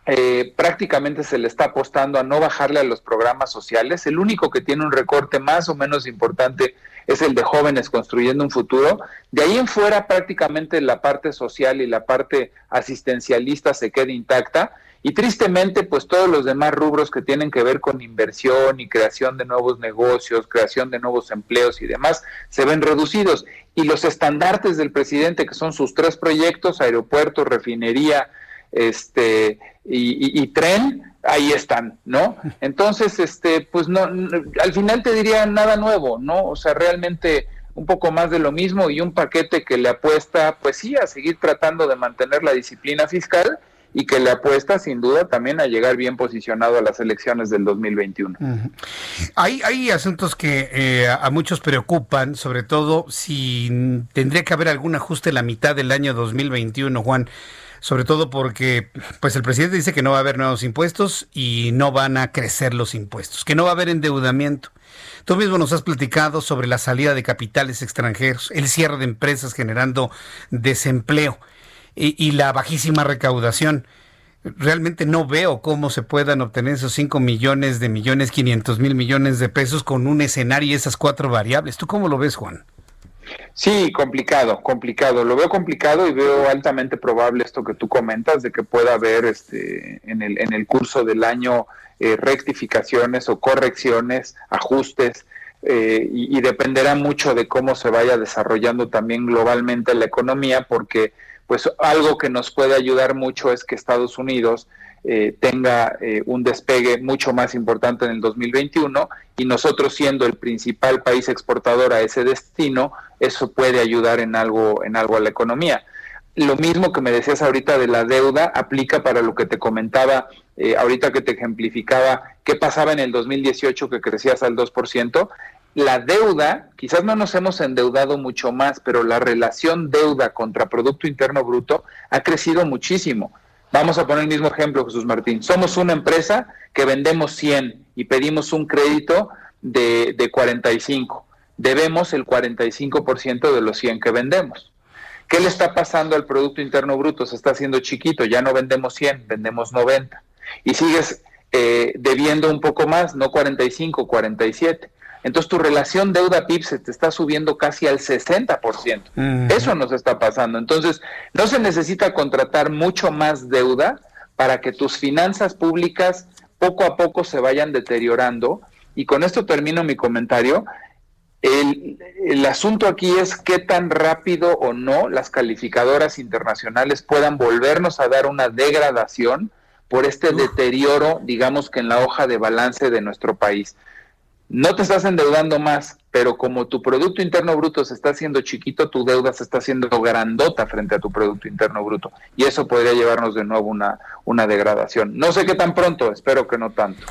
Speaker 17: eh, prácticamente se le está apostando a no bajarle a los programas sociales. El único que tiene un recorte más o menos importante es el de jóvenes construyendo un futuro. De ahí en fuera prácticamente la parte social y la parte asistencialista se queda intacta y tristemente pues todos los demás rubros que tienen que ver con inversión y creación de nuevos negocios, creación de nuevos empleos y demás se ven reducidos. Y los estandartes del presidente que son sus tres proyectos, aeropuerto, refinería, este y, y tren, ahí están, ¿no? Entonces, este, pues no, al final te diría nada nuevo, ¿no? O sea, realmente un poco más de lo mismo y un paquete que le apuesta, pues sí, a seguir tratando de mantener la disciplina fiscal y que le apuesta sin duda también a llegar bien posicionado a las elecciones del 2021.
Speaker 3: hay, hay asuntos que eh, a muchos preocupan, sobre todo si tendría que haber algún ajuste en la mitad del año 2021, Juan sobre todo porque pues el presidente dice que no va a haber nuevos impuestos y no van a crecer los impuestos, que no va a haber endeudamiento. Tú mismo nos has platicado sobre la salida de capitales extranjeros, el cierre de empresas generando desempleo y, la bajísima recaudación. realmente no veo cómo se puedan obtener esos 5 millones de millones, 500 mil millones de pesos con un escenario y esas cuatro variables. ¿Tú cómo lo ves, Juan?
Speaker 17: Sí, complicado, complicado. Lo veo complicado y veo altamente probable esto que tú comentas de que pueda haber este, en, el, en el curso del año eh, rectificaciones o correcciones, ajustes, eh, y, dependerá mucho de cómo se vaya desarrollando también globalmente la economía, porque pues algo que nos puede ayudar mucho es que Estados Unidos eh, tenga eh, un despegue mucho más importante en el 2021 y nosotros siendo el principal país exportador a ese destino, eso puede ayudar en algo, en algo a la economía. Lo mismo que me decías ahorita de la deuda aplica para lo que te comentaba eh, ahorita que te ejemplificaba qué pasaba en el 2018 que crecías al 2%. La deuda, quizás no nos hemos endeudado mucho más, pero la relación deuda contra Producto Interno Bruto ha crecido muchísimo. Vamos a poner el mismo ejemplo, Jesús Martín. Somos una empresa que vendemos 100 y pedimos un crédito de, de 45. Debemos el 45% de los 100 que vendemos. ¿Qué le está pasando al Producto Interno Bruto? Se está haciendo chiquito, ya no vendemos 100, vendemos 90. Y sigues eh, debiendo un poco más, no 45, 47. Entonces tu relación deuda-PIB se te está subiendo casi al 60%. Eso nos está pasando. Entonces no se necesita contratar mucho más deuda para que tus finanzas públicas poco a poco se vayan deteriorando. Y con esto termino mi comentario. El, el, asunto aquí es qué tan rápido o no las calificadoras internacionales puedan volvernos a dar una degradación por este deterioro, digamos que en la hoja de balance de nuestro país no te estás endeudando más, pero como tu Producto Interno Bruto se está haciendo chiquito, tu deuda se está haciendo grandota frente a tu Producto Interno Bruto. Y eso podría llevarnos de nuevo una, una degradación. No sé qué tan pronto, espero que no tanto.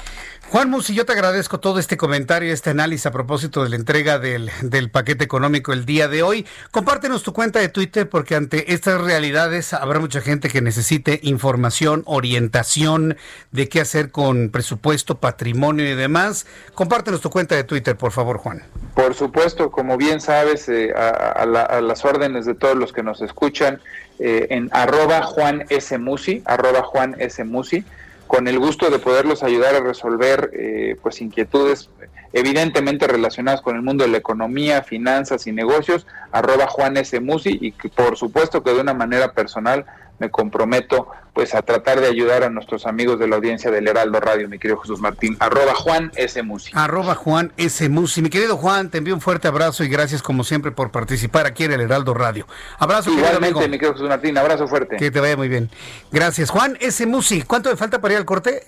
Speaker 3: Juan Musi, yo te agradezco todo este comentario, este análisis a propósito de la entrega del, del, paquete económico el día de hoy. Compártenos tu cuenta de Twitter porque ante estas realidades habrá mucha gente que necesite información, orientación de qué hacer con presupuesto, patrimonio y demás. Compártenos tu cuenta de Twitter, por favor, Juan.
Speaker 17: Por supuesto, como bien sabes, eh, a, las órdenes de todos los que nos escuchan, eh, en arroba Juan S. Musi, arroba Juan S. Musi con el gusto de poderlos ayudar a resolver eh, pues inquietudes evidentemente relacionadas con el mundo de la economía, finanzas y negocios, arroba Juan S. Musi y que por supuesto que de una manera personal me comprometo pues a tratar de ayudar a nuestros amigos de la audiencia del Heraldo Radio, mi querido Jesús Martín, arroba Juan S. Musi.
Speaker 3: Arroba Juan S. Musi. Mi querido Juan, te envío un fuerte abrazo y gracias como siempre por participar aquí en el Heraldo Radio. Abrazo.
Speaker 17: Igualmente, mi querido Jesús Martín, abrazo fuerte.
Speaker 3: Que te vaya muy bien. Gracias. Juan S. Musi, ¿cuánto me falta para ir al corte?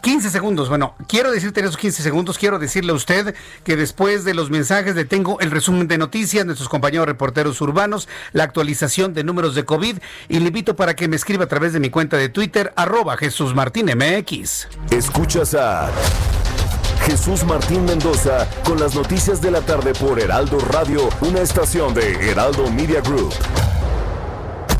Speaker 3: 15 segundos. Bueno, quiero decirte en esos 15 segundos, quiero decirle a usted que después de los mensajes le tengo el resumen de noticias, nuestros compañeros reporteros urbanos, la actualización de números de COVID y le invito para que me escriba a través de mi cuenta de Twitter, arroba Jesús Martín MX.
Speaker 2: Escuchas a Jesús Martín Mendoza con las noticias de la tarde por Heraldo Radio, una estación de Heraldo Media Group.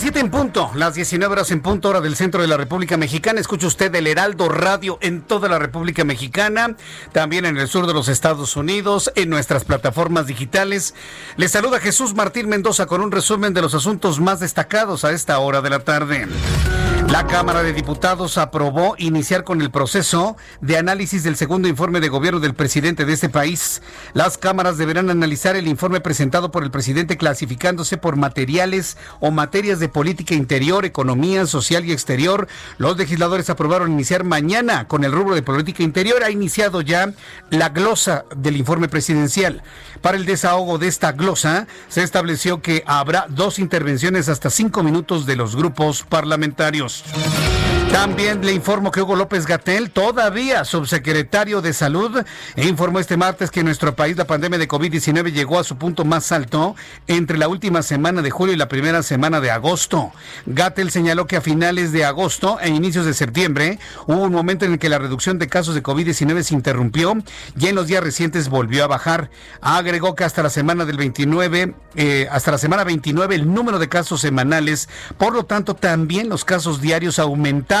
Speaker 3: Las 7 en punto, las 19 horas en punto, hora del centro de la República Mexicana. Escucha usted el Heraldo Radio en toda la República Mexicana, también en el sur de los Estados Unidos, en nuestras plataformas digitales. Le saluda Jesús Martín Mendoza con un resumen de los asuntos más destacados a esta hora de la tarde. La Cámara de Diputados aprobó iniciar con el proceso de análisis del segundo informe de gobierno del presidente de este país. Las cámaras deberán analizar el informe presentado por el presidente clasificándose por materiales o materias de política interior, economía, social y exterior. Los legisladores aprobaron iniciar mañana con el rubro de política interior. Ha iniciado ya la glosa del informe presidencial. Para el desahogo de esta glosa, se estableció que habrá dos intervenciones hasta cinco minutos de los grupos parlamentarios. También le informo que Hugo López Gatel, todavía subsecretario de Salud, informó este martes que en nuestro país la pandemia de COVID-19 llegó a su punto más alto entre la última semana de julio y la primera semana de agosto. Gatel señaló que a finales de agosto e inicios de septiembre hubo un momento en el que la reducción de casos de COVID-19 se interrumpió y en los días recientes volvió a bajar. Agregó que hasta la semana del 29, eh, hasta la semana 29 el número de casos semanales, por lo tanto también los casos diarios aumentaron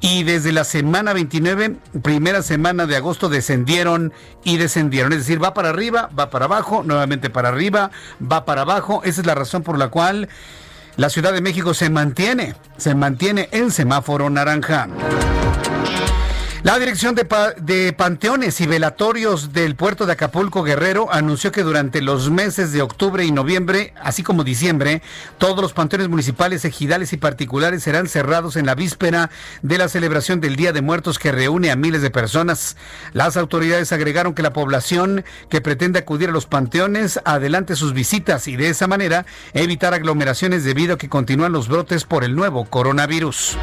Speaker 3: y desde la semana 29, primera semana de agosto, descendieron y descendieron. Es decir, va para arriba, va para abajo, nuevamente para arriba, va para abajo. Esa es la razón por la cual la Ciudad de México se mantiene, se mantiene en semáforo naranja. La Dirección de, Panteones y Velatorios del puerto de Acapulco Guerrero anunció que durante los meses de octubre y noviembre, así como diciembre, todos los panteones municipales, ejidales y particulares serán cerrados en la víspera de la celebración del Día de Muertos que reúne a miles de personas. Las autoridades agregaron que la población que pretende acudir a los panteones adelante sus visitas y de esa manera evitar aglomeraciones debido a que continúan los brotes por el nuevo coronavirus.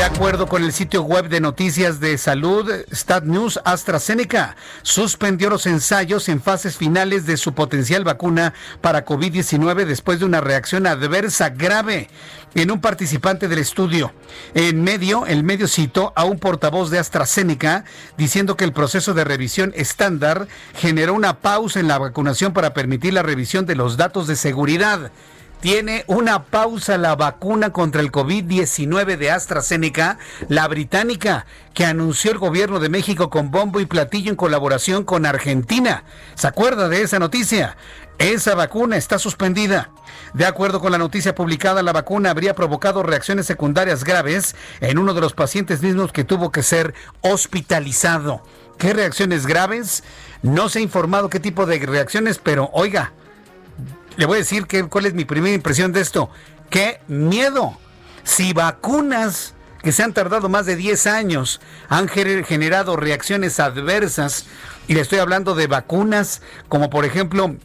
Speaker 3: De acuerdo con el sitio web de noticias de salud Stat News, AstraZeneca suspendió los ensayos en fases finales de su potencial vacuna para COVID-19 después de una reacción adversa grave en un participante del estudio. En medio, el medio citó a un portavoz de AstraZeneca diciendo que el proceso de revisión estándar generó una pausa en la vacunación para permitir la revisión de los datos de seguridad tiene una pausa la vacuna contra el COVID-19 de AstraZeneca, la británica, que anunció el gobierno de México con bombo y platillo en colaboración con Argentina. ¿Se acuerda de esa noticia? Esa vacuna está suspendida. De acuerdo con la noticia publicada, la vacuna habría provocado reacciones secundarias graves en uno de los pacientes mismos que tuvo que ser hospitalizado. ¿Qué reacciones graves? No se ha informado qué tipo de reacciones, pero oiga, le voy a decir que, cuál es mi primera impresión de esto. ¡Qué miedo! Si vacunas que se han tardado más de 10 años han generado reacciones adversas, y le estoy hablando de vacunas como por ejemplo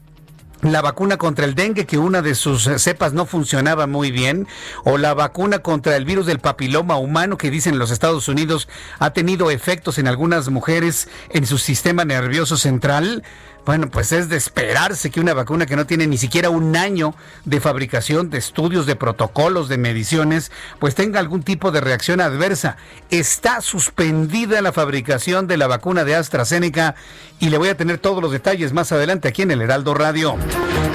Speaker 3: la vacuna contra el dengue, que una de sus cepas no funcionaba muy bien, o la vacuna contra el virus del papiloma humano, que dicen los Estados Unidos ha tenido efectos en algunas mujeres en su sistema nervioso central, bueno, pues es de esperarse que una vacuna que no tiene ni siquiera un año de fabricación, de estudios, de protocolos, de mediciones, pues tenga algún tipo de reacción adversa. Está suspendida la fabricación de la vacuna de AstraZeneca y le voy a tener todos los detalles más adelante aquí en el Heraldo Radio.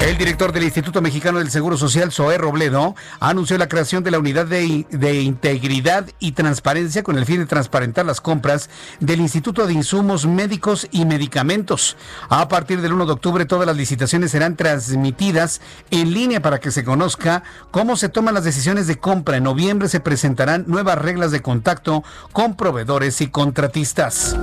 Speaker 3: El director del Instituto Mexicano del Seguro Social, Zoé Robledo, anunció la creación de la Unidad de, de Integridad y Transparencia con el fin de transparentar las compras del Instituto de Insumos Médicos y Medicamentos. A partir del 1 de octubre todas las licitaciones serán transmitidas en línea para que se conozca cómo se toman las decisiones de compra. En noviembre se presentarán nuevas reglas de contacto con proveedores y contratistas.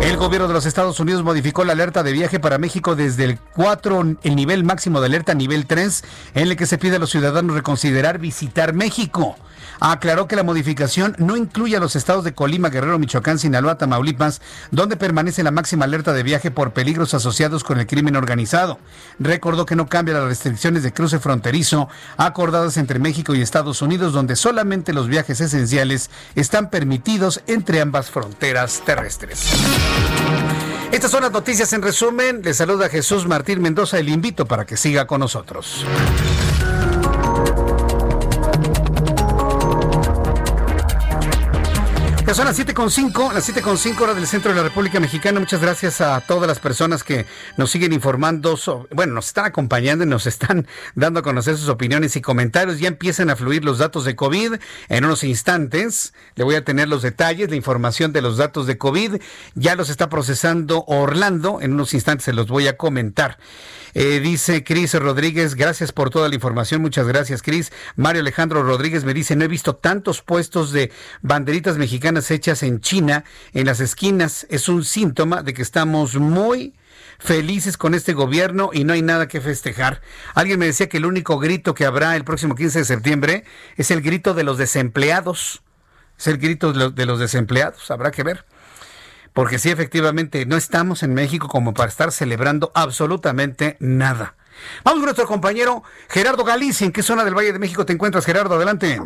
Speaker 3: El gobierno de los Estados Unidos modificó la alerta de viaje para México desde el 4, el nivel máximo de alerta nivel 3, en el que se pide a los ciudadanos reconsiderar visitar México aclaró que la modificación no incluye a los estados de Colima, Guerrero, Michoacán, Sinaloa, Tamaulipas, donde permanece la máxima alerta de viaje por peligros asociados con el crimen organizado. Recordó que no cambia las restricciones de cruce fronterizo acordadas entre México y Estados Unidos, donde solamente los viajes esenciales están permitidos entre ambas fronteras terrestres. Estas son las noticias en resumen. Le saluda Jesús Martín Mendoza y le invito para que siga con nosotros. Ya son las 7.5, las 7.5 horas del centro de la República Mexicana. Muchas gracias a todas las personas que nos siguen informando, bueno, nos están acompañando y nos están dando a conocer sus opiniones y comentarios. Ya empiezan a fluir los datos de COVID. En unos instantes le voy a tener los detalles, la información de los datos de COVID. Ya los está procesando Orlando. En unos instantes se los voy a comentar. Eh, dice Cris Rodríguez, gracias por toda la información. Muchas gracias, Cris. Mario Alejandro Rodríguez me dice, no he visto tantos puestos de banderitas mexicanas hechas en China en las esquinas. Es un síntoma de que estamos muy felices con este gobierno y no hay nada que festejar. Alguien me decía que el único grito que habrá el próximo 15 de septiembre es el grito de los desempleados. Es el grito de los desempleados, habrá que ver porque sí, efectivamente, no estamos en México como para estar celebrando absolutamente nada. Vamos con nuestro compañero Gerardo Galicia. ¿En qué zona del Valle de México te encuentras, Gerardo? Adelante.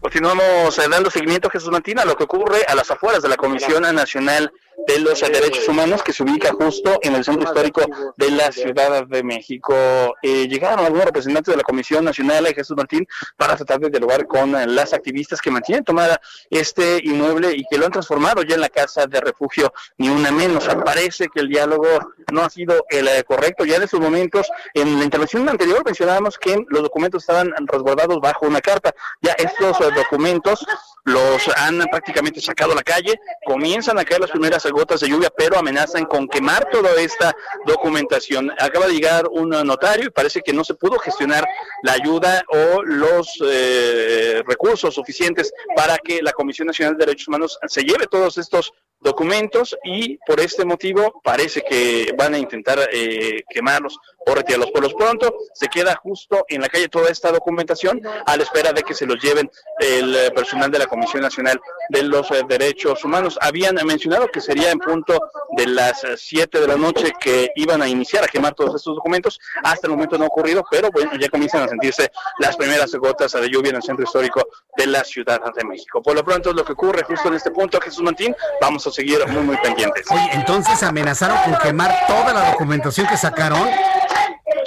Speaker 10: Continuamos eh, dando seguimiento, Jesús Martín, a lo que ocurre a las afueras de la Comisión Nacional de los Derechos Humanos, que se ubica justo en el centro histórico de la Ciudad de México. Eh, llegaron algunos representantes de la Comisión Nacional, de Jesús Martín, para tratar de dialogar con eh, las activistas que mantienen tomada este inmueble y que lo han transformado ya en la casa de refugio, ni una menos. Parece que el diálogo no ha sido el correcto. Ya en estos momentos, en la intervención anterior mencionábamos que los documentos estaban resguardados bajo una carta. Ya estos documentos los han prácticamente sacado a la calle, comienzan a caer las primeras gotas de lluvia, pero amenazan con quemar toda esta documentación. Acaba de llegar un notario y parece que no se pudo gestionar la ayuda o los eh, recursos suficientes para que la Comisión Nacional de Derechos Humanos se lleve todos estos documentos y por este motivo parece que van a intentar eh, quemarlos o retirarlos. Por lo pronto se queda justo en la calle toda esta documentación a la espera de que se los lleven el eh, personal de la Comisión Nacional de los eh, Derechos Humanos. Habían mencionado que sería en punto de las 7 de la noche que iban a iniciar a quemar todos estos documentos. Hasta el momento no ha ocurrido, pero bueno, ya comienzan a sentirse las primeras gotas de lluvia en el centro histórico de la Ciudad de México. Por lo pronto lo que ocurre justo en este punto, Jesús Mantín. Vamos a seguir muy, muy pendientes.
Speaker 3: Oye, entonces amenazaron con quemar toda la documentación que sacaron.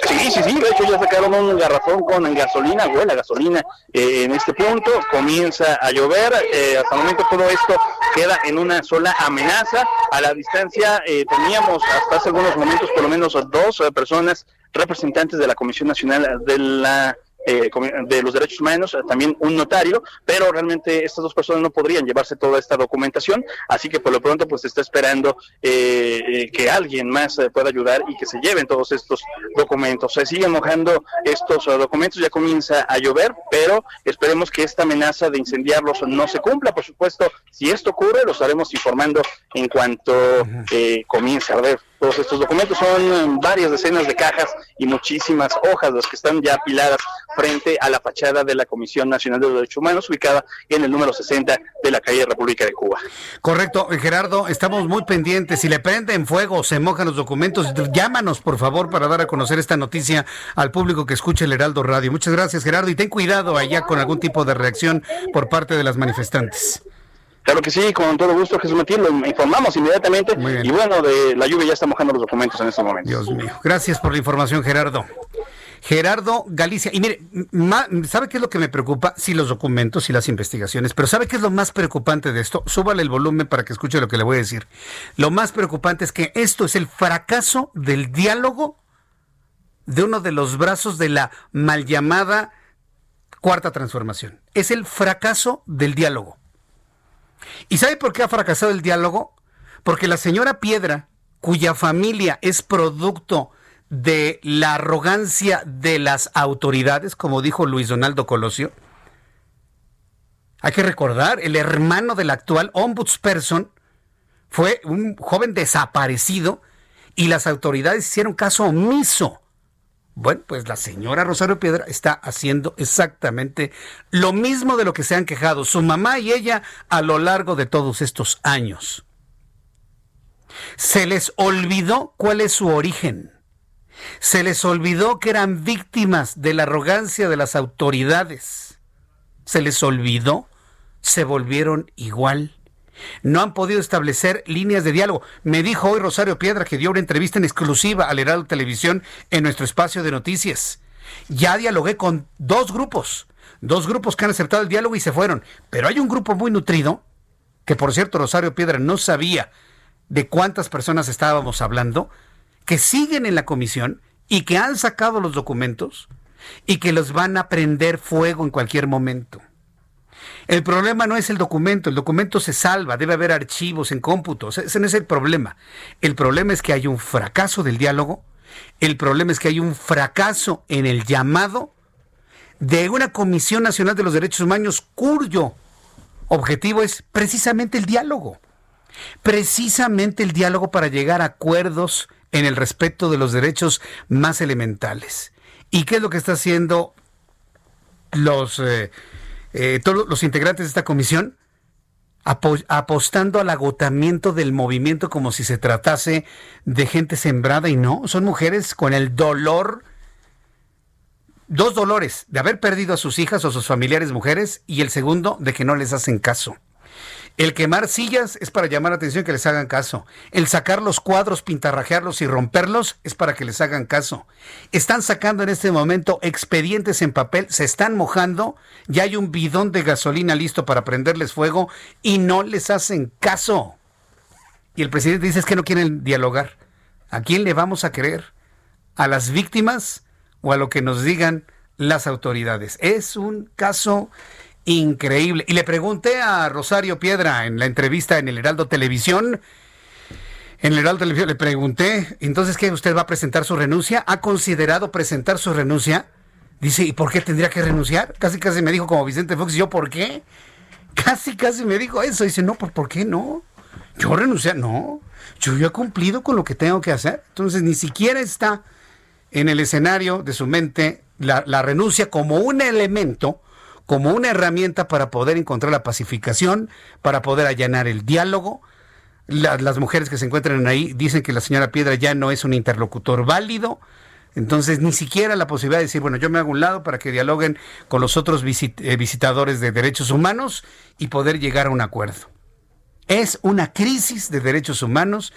Speaker 10: Sí, sí, sí, de hecho ya sacaron un garrafón con gasolina, huele gasolina eh, en este punto, comienza a llover, eh, hasta el momento todo esto queda en una sola amenaza, a la distancia eh, teníamos hasta hace algunos momentos por lo menos dos personas representantes de la Comisión Nacional de la eh, de los derechos humanos, eh, también un notario, pero realmente estas dos personas no podrían llevarse toda esta documentación, así que por lo pronto pues se está esperando eh, que alguien más pueda ayudar y que se lleven todos estos documentos. Se siguen mojando estos documentos, ya comienza a llover, pero esperemos que esta amenaza de incendiarlos no se cumpla. Por supuesto, si esto ocurre, lo estaremos informando en cuanto comience a ver todos estos documentos. Son varias decenas de cajas y muchísimas hojas las que están ya apiladas frente a la fachada de la Comisión Nacional de los Derechos Humanos, ubicada en el número 60 de la calle República de Cuba.
Speaker 3: Correcto, eh, Gerardo, estamos muy pendientes. Si le prenden fuego, se mojan los documentos, llámanos por favor para dar a conocer esta noticia al público que escuche el Heraldo Radio. Muchas gracias, Gerardo, y ten cuidado allá con algún tipo de reacción por parte de las manifestantes.
Speaker 10: Claro que sí, con todo gusto, Jesús Matías, lo informamos inmediatamente. Y bueno, de la lluvia ya está mojando los documentos en este momento.
Speaker 3: Dios mío. Gracias por la información, Gerardo. Gerardo Galicia. Y mire, ¿sabe qué es lo que me preocupa? Sí, los documentos y las investigaciones, pero ¿sabe qué es lo más preocupante de esto? Súbale el volumen para que escuche lo que le voy a decir. Lo más preocupante es que esto es el fracaso del diálogo de uno de los brazos de la mal llamada cuarta transformación. Es el fracaso del diálogo. ¿Y sabe por qué ha fracasado el diálogo? Porque la señora Piedra, cuya familia es producto de la arrogancia de las autoridades, como dijo Luis Donaldo Colosio, hay que recordar, el hermano del actual ombudsperson fue un joven desaparecido y las autoridades hicieron caso omiso bueno, pues la señora Rosario Piedra está haciendo exactamente lo mismo de lo que se han quejado su mamá y ella a lo largo de todos estos años. Se les olvidó cuál es su origen. Se les olvidó que eran víctimas de la arrogancia de las autoridades. Se les olvidó, se volvieron igual. No han podido establecer líneas de diálogo. Me dijo hoy Rosario Piedra que dio una entrevista en exclusiva al Heraldo Televisión en nuestro espacio de noticias. Ya dialogué con dos grupos, dos grupos que han aceptado el diálogo y se fueron. Pero hay un grupo muy nutrido, que por cierto Rosario Piedra no sabía de cuántas personas estábamos hablando, que siguen en la comisión y que han sacado los documentos y que los van a prender fuego en cualquier momento. El problema no es el documento, el documento se salva, debe haber archivos en cómputos, ese no es el problema. El problema es que hay un fracaso del diálogo, el problema es que hay un fracaso en el llamado de una Comisión Nacional de los Derechos Humanos cuyo objetivo es precisamente el diálogo, precisamente el diálogo para llegar a acuerdos en el respeto de los derechos más elementales. ¿Y qué es lo que está haciendo los... Eh, eh, todos los integrantes de esta comisión apostando al agotamiento del movimiento como si se tratase de gente sembrada y no, son mujeres con el dolor dos dolores, de haber perdido a sus hijas o sus familiares mujeres y el segundo de que no les hacen caso. El quemar sillas es para llamar la atención que les hagan caso. El sacar los cuadros, pintarrajearlos y romperlos es para que les hagan caso. Están sacando en este momento expedientes en papel, se están mojando, ya hay un bidón de gasolina listo para prenderles fuego y no les hacen caso. Y el presidente dice es que no quieren dialogar. ¿A quién le vamos a creer? ¿A las víctimas o a lo que nos digan las autoridades? Es un caso increíble. Y le pregunté a Rosario Piedra en la entrevista en el Heraldo Televisión, en el Heraldo Televisión le pregunté, entonces, ¿qué usted va a presentar su renuncia? ¿Ha considerado presentar su renuncia? Dice, ¿y por qué tendría que renunciar? Casi, casi me dijo como Vicente Fox, ¿y yo por qué? Casi, casi me dijo eso. Dice, no, ¿por, ¿por qué no? Yo renunciar, no. Yo he cumplido con lo que tengo que hacer. Entonces, ni siquiera está en el escenario de su mente la, la renuncia como un elemento como una herramienta para poder encontrar la pacificación, para poder allanar el diálogo. las mujeres que se encuentran ahí dicen que la señora Piedra ya no es un interlocutor válido. Entonces, ni siquiera la posibilidad de decir, bueno, yo me hago un lado para que dialoguen con los otros eh, visitadores de derechos humanos y poder llegar a un acuerdo. Es una crisis de derechos humanos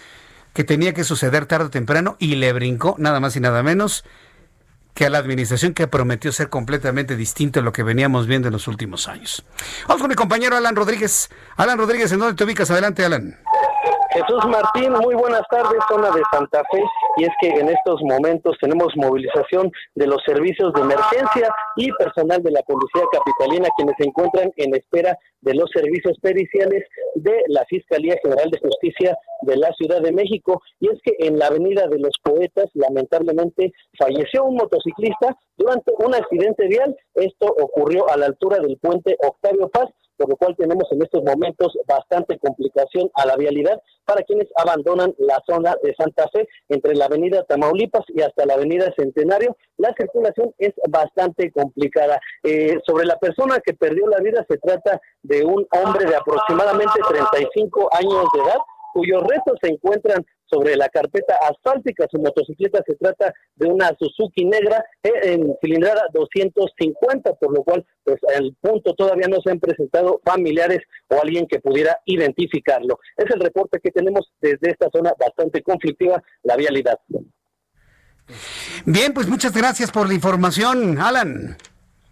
Speaker 3: que tenía que suceder tarde o temprano y le brincó nada más y nada menos que a la administración que prometió ser completamente distinto a lo que veníamos viendo en los últimos años. Vamos con mi compañero Alan Rodríguez. Alan Rodríguez, ¿en dónde te ubicas? Adelante, Alan.
Speaker 11: Jesús Martín, muy buenas tardes, zona de Santa Fe. Y es que en estos momentos tenemos movilización de los servicios de emergencia y personal de la Policía Capitalina quienes se encuentran en espera de los servicios periciales de la Fiscalía General de Justicia de la Ciudad de México. Y es que en la Avenida de los Poetas, lamentablemente, falleció un motociclista durante un accidente vial. Esto ocurrió a la altura del puente Octavio Paz por lo cual tenemos en estos momentos bastante complicación a la vialidad para quienes abandonan la zona de Santa Fe entre la avenida Tamaulipas y hasta la avenida Centenario. La circulación es bastante complicada. Eh, sobre la persona que perdió la vida se trata de un hombre de aproximadamente 35 años de edad cuyos restos se encuentran sobre la carpeta asfáltica. Su motocicleta se trata de una Suzuki negra eh, en cilindrada 250, por lo cual, pues al punto todavía no se han presentado familiares o alguien que pudiera identificarlo. Es el reporte que tenemos desde esta zona bastante conflictiva, la vialidad.
Speaker 3: Bien, pues muchas gracias por la información, Alan.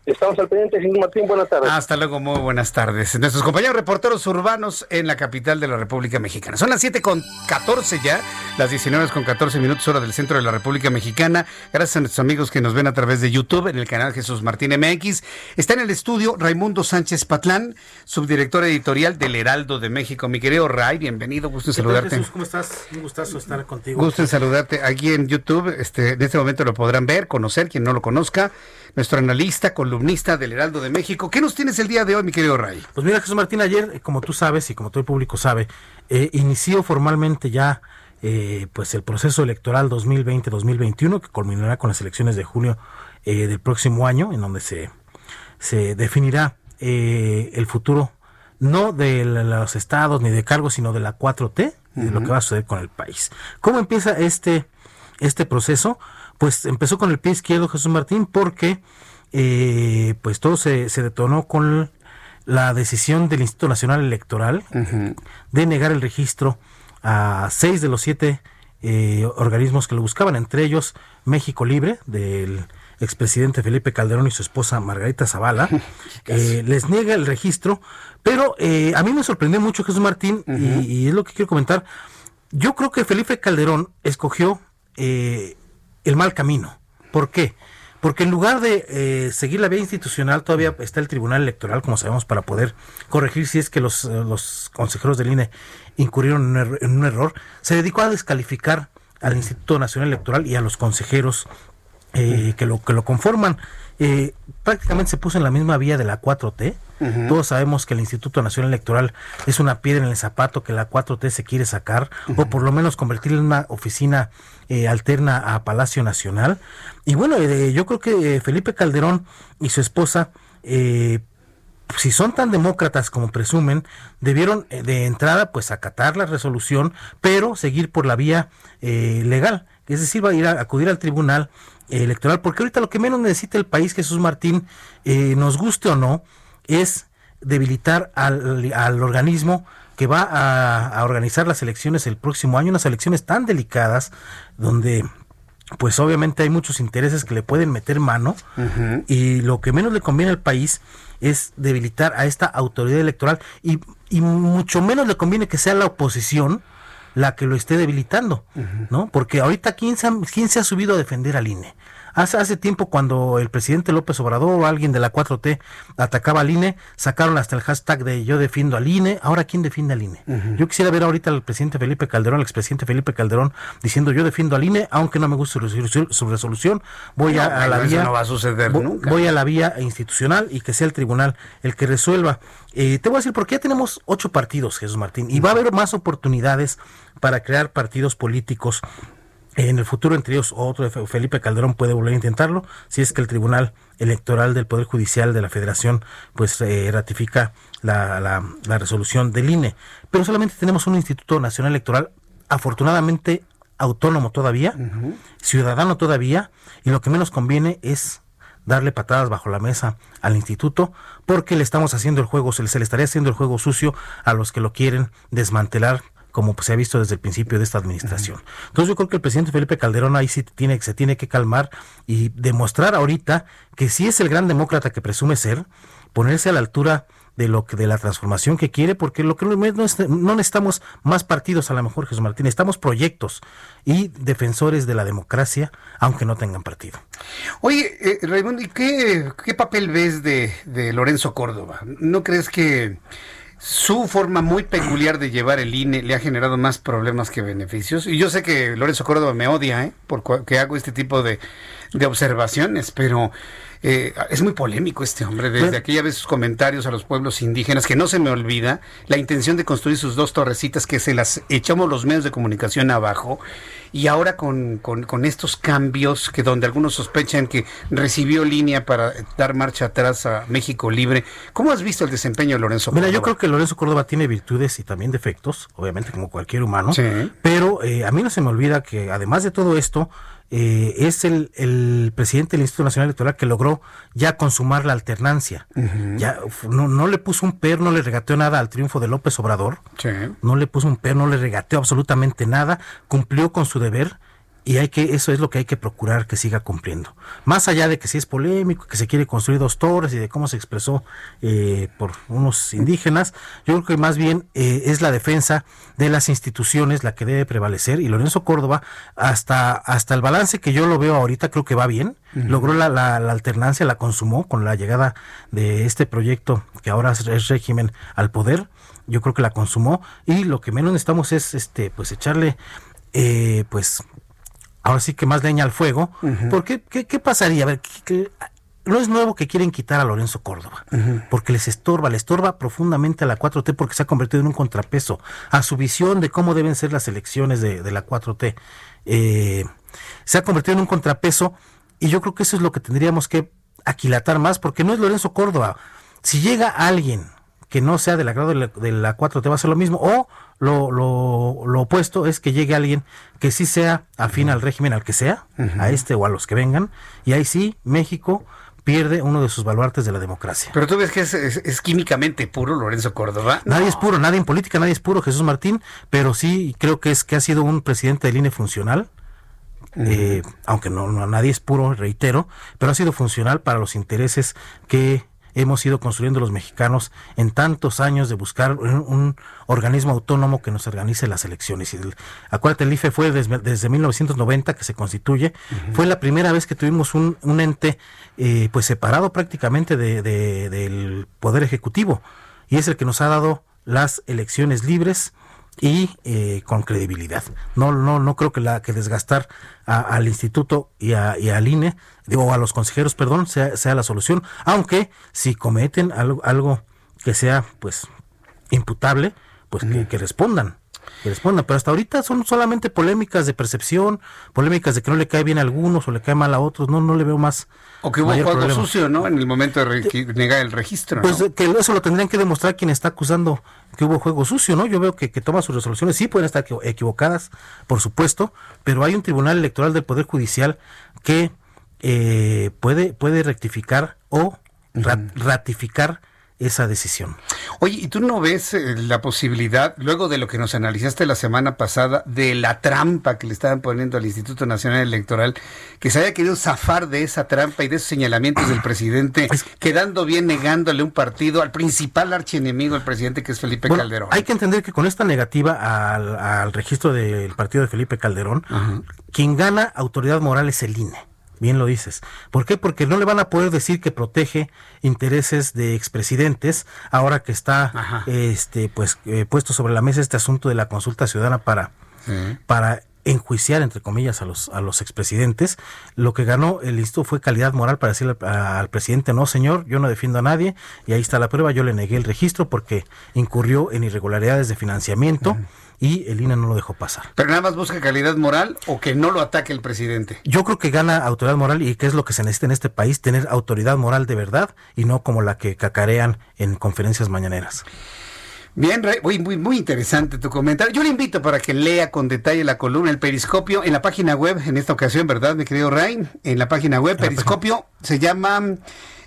Speaker 11: Estamos al pendiente, señor Martín. Buenas tardes.
Speaker 3: Hasta luego, muy buenas tardes. Nuestros compañeros reporteros urbanos en la capital de la República Mexicana. Son las 7 con 14 ya, las 19 con 14 minutos hora del centro de la República Mexicana. Gracias a nuestros amigos que nos ven a través de YouTube en el canal Jesús Martín MX. Está en el estudio Raimundo Sánchez Patlán, subdirector editorial del Heraldo de México. Mi querido Ray, bienvenido, gusto en saludarte.
Speaker 18: Jesús, ¿cómo estás? Un gustazo estar contigo.
Speaker 3: Gusto en saludarte aquí en YouTube. Este, en este momento lo podrán ver, conocer, quien no lo conozca nuestro analista, columnista del Heraldo de México. ¿Qué nos tienes el día de hoy, mi querido Ray?
Speaker 18: Pues mira, Jesús Martín, ayer, eh, como tú sabes y como todo el público sabe, eh, inició formalmente ya eh, pues el proceso electoral 2020-2021 que culminará con las elecciones de junio del próximo año, en donde se, se definirá el futuro no de los estados ni de cargos, sino de la 4T, de lo que va a suceder con el país. ¿Cómo empieza este, este proceso? Pues empezó con el pie izquierdo Jesús Martín porque eh, pues todo se, detonó con la decisión del Instituto Nacional Electoral de negar el registro a seis de los siete eh, organismos que lo buscaban, entre ellos México Libre, del expresidente Felipe Calderón y su esposa Margarita Zavala, eh, les niega el registro, pero a mí me sorprendió mucho Jesús Martín y, y, es lo que quiero comentar. Yo creo que Felipe Calderón escogió el mal camino. ¿Por qué? Porque en lugar de eh, seguir la vía institucional, todavía está el Tribunal Electoral, como sabemos, para poder corregir si es que los, eh, los consejeros del INE incurrieron en un, error. Se dedicó a descalificar al Instituto Nacional Electoral y a los consejeros eh, que, lo, que lo conforman. prácticamente se puso en la misma vía de la 4T. Todos sabemos que el Instituto Nacional Electoral es una piedra en el zapato que la 4T se quiere sacar, o por lo menos convertirla en una oficina eh, alterna a Palacio Nacional. Y bueno, eh, yo creo que eh, Felipe Calderón y su esposa, si son tan demócratas como presumen, debieron de entrada pues acatar la resolución, pero seguir por la vía legal. Es decir, va a ir a acudir al tribunal electoral, porque ahorita lo que menos necesita el país, Jesús Martín, eh, nos guste o no, es debilitar al, al organismo que va a, a, organizar las elecciones el próximo año, unas elecciones tan delicadas donde pues obviamente hay muchos intereses que le pueden meter mano uh -huh. y lo que menos le conviene al país es debilitar a esta autoridad electoral y, y mucho menos le conviene que sea la oposición la que lo esté debilitando, uh -huh. ¿no? Porque ahorita ¿quién se, ha, quién se ha subido a defender al INE? Hace, hace tiempo cuando el presidente López Obrador o alguien de la 4T atacaba al INE, sacaron hasta el hashtag de yo defiendo al INE. Ahora, ¿quién defiende al INE? Uh -huh. Yo quisiera ver ahorita al presidente Felipe Calderón, al expresidente Felipe Calderón, diciendo yo defiendo al INE, aunque no me guste su resolución, su resolución voy no, a, a, la vía...
Speaker 3: No va a suceder
Speaker 18: voy,
Speaker 3: nunca.
Speaker 18: voy a la vía institucional y que sea el tribunal el que resuelva. Eh, te voy a decir, porque ya tenemos ocho partidos, Jesús Martín, y va a haber más oportunidades para crear partidos políticos en el futuro, entre ellos, otro Felipe Calderón puede volver a intentarlo, si es que el Tribunal Electoral del Poder Judicial de la Federación pues eh, ratifica la, la, la, resolución del INE. Pero solamente tenemos un Instituto Nacional Electoral, afortunadamente autónomo todavía, uh -huh. ciudadano todavía, y lo que menos conviene es darle patadas bajo la mesa al instituto porque le estamos haciendo el juego, se le estaría haciendo el juego sucio a los que lo quieren desmantelar como se ha visto desde el principio de esta administración. Entonces yo creo que el presidente Felipe Calderón ahí sí tiene, se tiene que calmar y demostrar ahorita que si es el gran demócrata que presume ser, ponerse a la altura de lo que de la transformación que quiere, porque lo que no, no necesitamos más partidos a lo mejor, Jesús Martín, estamos proyectos y defensores de la democracia, aunque no tengan partido.
Speaker 3: Oye, eh, Raimundo, ¿y qué, qué papel ves de, de Lorenzo Córdoba? ¿No crees que su forma muy peculiar de llevar el INE le ha generado más problemas que beneficios. Y yo sé que Lorenzo Córdoba me odia, ¿eh? Porque hago este tipo de, de observaciones, pero eh, es muy polémico este hombre. Desde bueno, aquella vez sus comentarios a los pueblos indígenas, que no se me olvida, la intención de construir sus dos torrecitas que se las echamos los medios de comunicación abajo. Y ahora con, con, con estos cambios que donde algunos sospechan que recibió línea para dar marcha atrás a México Libre, ¿cómo has visto el desempeño de Lorenzo
Speaker 18: Córdoba? Mira, yo creo que Lorenzo Córdoba tiene virtudes y también defectos, obviamente como cualquier humano, sí. pero eh, a mí no se me olvida que además de todo esto, eh, es el, el, presidente del Instituto Nacional Electoral que logró ya consumar la alternancia. Uh -huh. Ya no, no, le puso un per, no le regateó nada al triunfo de López Obrador.
Speaker 3: Sí.
Speaker 18: No le puso un per, no le regateó absolutamente nada. Cumplió con su deber y hay que eso es lo que hay que procurar que siga cumpliendo. Más allá de que si es polémico que se quiere construir dos torres y de cómo se expresó eh, por unos indígenas yo creo que más bien eh, es la defensa de las instituciones la que debe prevalecer. Y Lorenzo Córdoba hasta hasta el balance que yo lo veo ahorita creo que va bien. Uh -huh. logró la, la, la, alternancia la consumó con la llegada de este proyecto que ahora es, es régimen al poder. Yo creo que la consumó. Y lo que menos necesitamos es este pues echarle eh, pues ahora sí que más leña al fuego, uh -huh. porque ¿qué, ¿qué, pasaría? A ver, ¿qué, qué, no es nuevo que quieren quitar a Lorenzo Córdoba, uh -huh. porque les estorba, le estorba profundamente a la 4T porque se ha convertido en un contrapeso a su visión de cómo deben ser las elecciones de, de la 4T. Eh, se ha convertido en un contrapeso y yo creo que eso es lo que tendríamos que aquilatar más, porque no es Lorenzo Córdoba. Si llega alguien que no sea del agrado de la, de la 4T va a ser lo mismo, o lo, lo, lo, opuesto es que llegue alguien que sí sea afín uh -huh. al régimen al que sea, uh -huh. a este o a los que vengan, y ahí sí México pierde uno de sus baluartes de la democracia.
Speaker 3: Pero tú ves que es, es, es químicamente puro Lorenzo Córdoba.
Speaker 18: Nadie no. es puro, nadie en política, nadie es puro Jesús Martín, pero sí creo que es que ha sido un presidente del INE funcional. Eh, aunque no, no nadie es puro, reitero, pero ha sido funcional para los intereses que hemos ido construyendo los mexicanos en tantos años de buscar un, un organismo autónomo que nos organice las elecciones. Y el, acuérdate, el IFE fue desde, desde 1990 que se constituye. Uh -huh. Fue la primera vez que tuvimos un, un ente eh, pues separado prácticamente de, de, del Poder Ejecutivo. Y es el que nos ha dado las elecciones libres y eh, con credibilidad. No, no, no creo que la que desgastar a, al instituto y, a, y al INE, digo a los consejeros, perdón, sea, sea la solución. Aunque si cometen algo, algo que sea, pues, imputable, pues mm. que, que respondan respondan, pero hasta ahorita son solamente polémicas de percepción, polémicas de que no le cae bien a algunos o le cae mal a otros, no, no le veo más.
Speaker 3: O que hubo juego problema. sucio, ¿no? En el momento de negar el registro.
Speaker 18: Pues
Speaker 3: ¿no?
Speaker 18: que eso lo tendrían que demostrar quien está acusando que hubo juego sucio, ¿no? Yo veo que, que toma sus resoluciones, sí pueden estar equivocadas, por supuesto, pero hay un tribunal electoral del Poder Judicial que eh, puede, puede rectificar o ratificar esa decisión.
Speaker 3: Oye, ¿y tú no ves eh, la posibilidad, luego de lo que nos analizaste la semana pasada, de la trampa que le estaban poniendo al Instituto Nacional Electoral, que se haya querido zafar de esa trampa y de esos señalamientos del presidente, quedando bien negándole un partido al principal archienemigo del presidente, que es Felipe Calderón?
Speaker 18: Hay que entender que con esta negativa al, registro del partido de Felipe Calderón, quien gana autoridad moral es el INE. Bien lo dices. ¿Por qué? Porque no le van a poder decir que protege intereses de expresidentes ahora que está este pues eh, puesto sobre la mesa este asunto de la consulta ciudadana para para enjuiciar entre comillas a los a los expresidentes. Lo que ganó el listo fue calidad moral para decirle al, presidente, "No, señor, yo no defiendo a nadie." Y ahí está la prueba, yo le negué el registro porque incurrió en irregularidades de financiamiento y el INE no lo dejó pasar.
Speaker 3: ¿Pero nada más busca calidad moral o que no lo ataque el presidente?
Speaker 18: Yo creo que gana autoridad moral y que es lo que se necesita en este país, tener autoridad moral de verdad y no como la que cacarean en conferencias mañaneras.
Speaker 3: Bien, muy, muy, muy interesante tu comentario. Yo le invito para que lea con detalle la columna, el periscopio, en la página web, en esta ocasión, ¿verdad, mi querido Ray? En la página web, periscopio, se llama...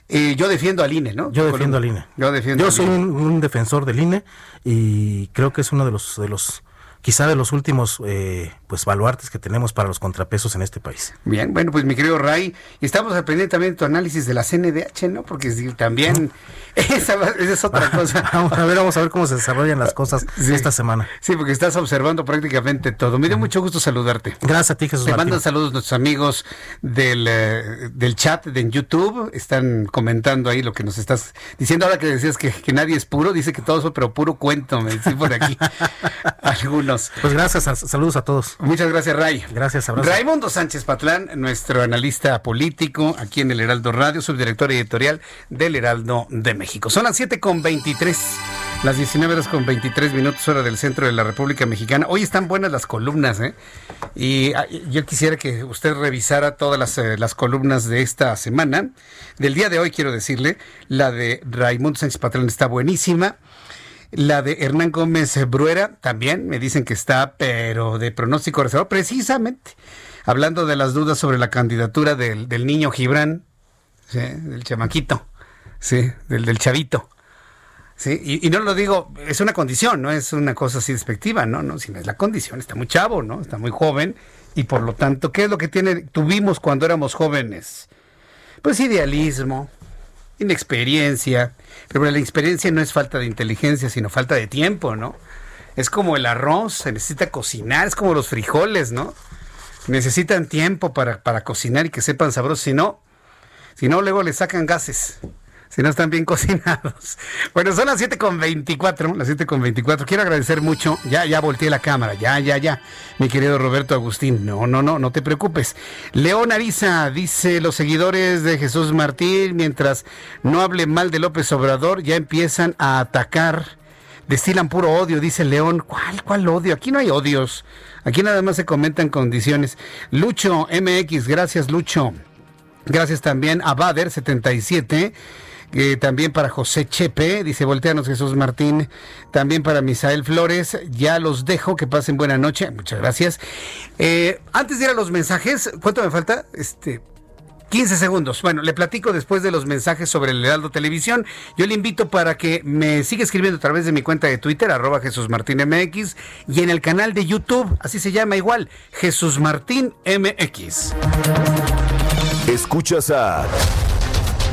Speaker 3: Eh, yo defiendo al INE, ¿no?
Speaker 18: Yo defiendo al INE.
Speaker 3: Yo defiendo.
Speaker 18: Yo soy un, un, defensor del INE y creo que es uno de los de los quizá de los últimos eh, pues baluartes que tenemos para los contrapesos en este país.
Speaker 3: Bien, bueno, pues mi querido Ray, estamos aprendiendo también tu análisis de la CNDH, ¿no? Porque también esa, es otra cosa.
Speaker 18: vamos a ver, vamos a ver cómo se desarrollan las cosas esta semana.
Speaker 3: Sí, porque estás observando prácticamente todo. Me dio mucho gusto saludarte.
Speaker 18: Gracias a ti, Jesús.
Speaker 3: Te mandan saludos nuestros amigos del, eh, del chat de YouTube, están comentando ahí lo que nos estás diciendo. Ahora que decías que, que nadie es puro, dice que todo eso, pero puro cuento, me dice por aquí. Algunos
Speaker 18: pues gracias, saludos a todos.
Speaker 3: Muchas gracias, Ray.
Speaker 18: Gracias, abrazo.
Speaker 3: Raimundo Sánchez Patlán, nuestro analista político aquí en el Heraldo Radio, subdirector editorial del Heraldo de México. Son las 7 con 23. Las 19 horas con 23 minutos hora del centro de la República Mexicana. Hoy están buenas las columnas, ¿eh? Y ah, yo quisiera que usted revisara todas las, eh, las columnas de esta semana. Del día de hoy, quiero decirle, la de Raimundo Sánchez Patlán está buenísima. La de Hernán Gómez Bruera también me dicen que está, pero de pronóstico reservado, precisamente hablando de las dudas sobre la candidatura del, niño Gibran, del chamaquito, ¿sí? del, del chavito. Sí, y, no lo digo, es una condición, no es una cosa así despectiva, no, no, sino es la condición, está muy chavo, ¿no? Está muy joven y por lo tanto, ¿qué es lo que tiene, tuvimos cuando éramos jóvenes? Pues idealismo, inexperiencia, pero la experiencia no es falta de inteligencia, sino falta de tiempo, ¿no? Es como el arroz, se necesita cocinar, es como los frijoles, ¿no? Necesitan tiempo para, para cocinar y que sepan sabrosos, si no, si no, luego le sacan gases si no están bien cocinados. Bueno, son las 7 con 24, las 7 con 24. Quiero agradecer mucho, ya, ya volteé la cámara, ya, ya, ya, mi querido Roberto Agustín. No, no, no, no te preocupes. León Ariza dice, los seguidores de Jesús Martín, mientras no hable mal de López Obrador, ya empiezan a atacar. Destilan puro odio, dice León. ¿Cuál, cuál odio? Aquí no hay odios. Aquí nada más se comentan condiciones. Lucho MX, gracias Lucho. Gracias también a Bader77 también para José Chepe, dice Volteanos Jesús Martín, también para Misael Flores, ya los dejo, que pasen buena noche, muchas gracias. Eh, antes de ir a los mensajes, ¿cuánto me falta? Este, 15 segundos. Bueno, le platico después de los mensajes sobre el Heraldo Televisión. Yo le invito para que me siga escribiendo a través de mi cuenta de Twitter, arroba Jesús Martín MX, y en el canal de YouTube, así se llama igual, Jesús Martín MX.
Speaker 2: Escuchas a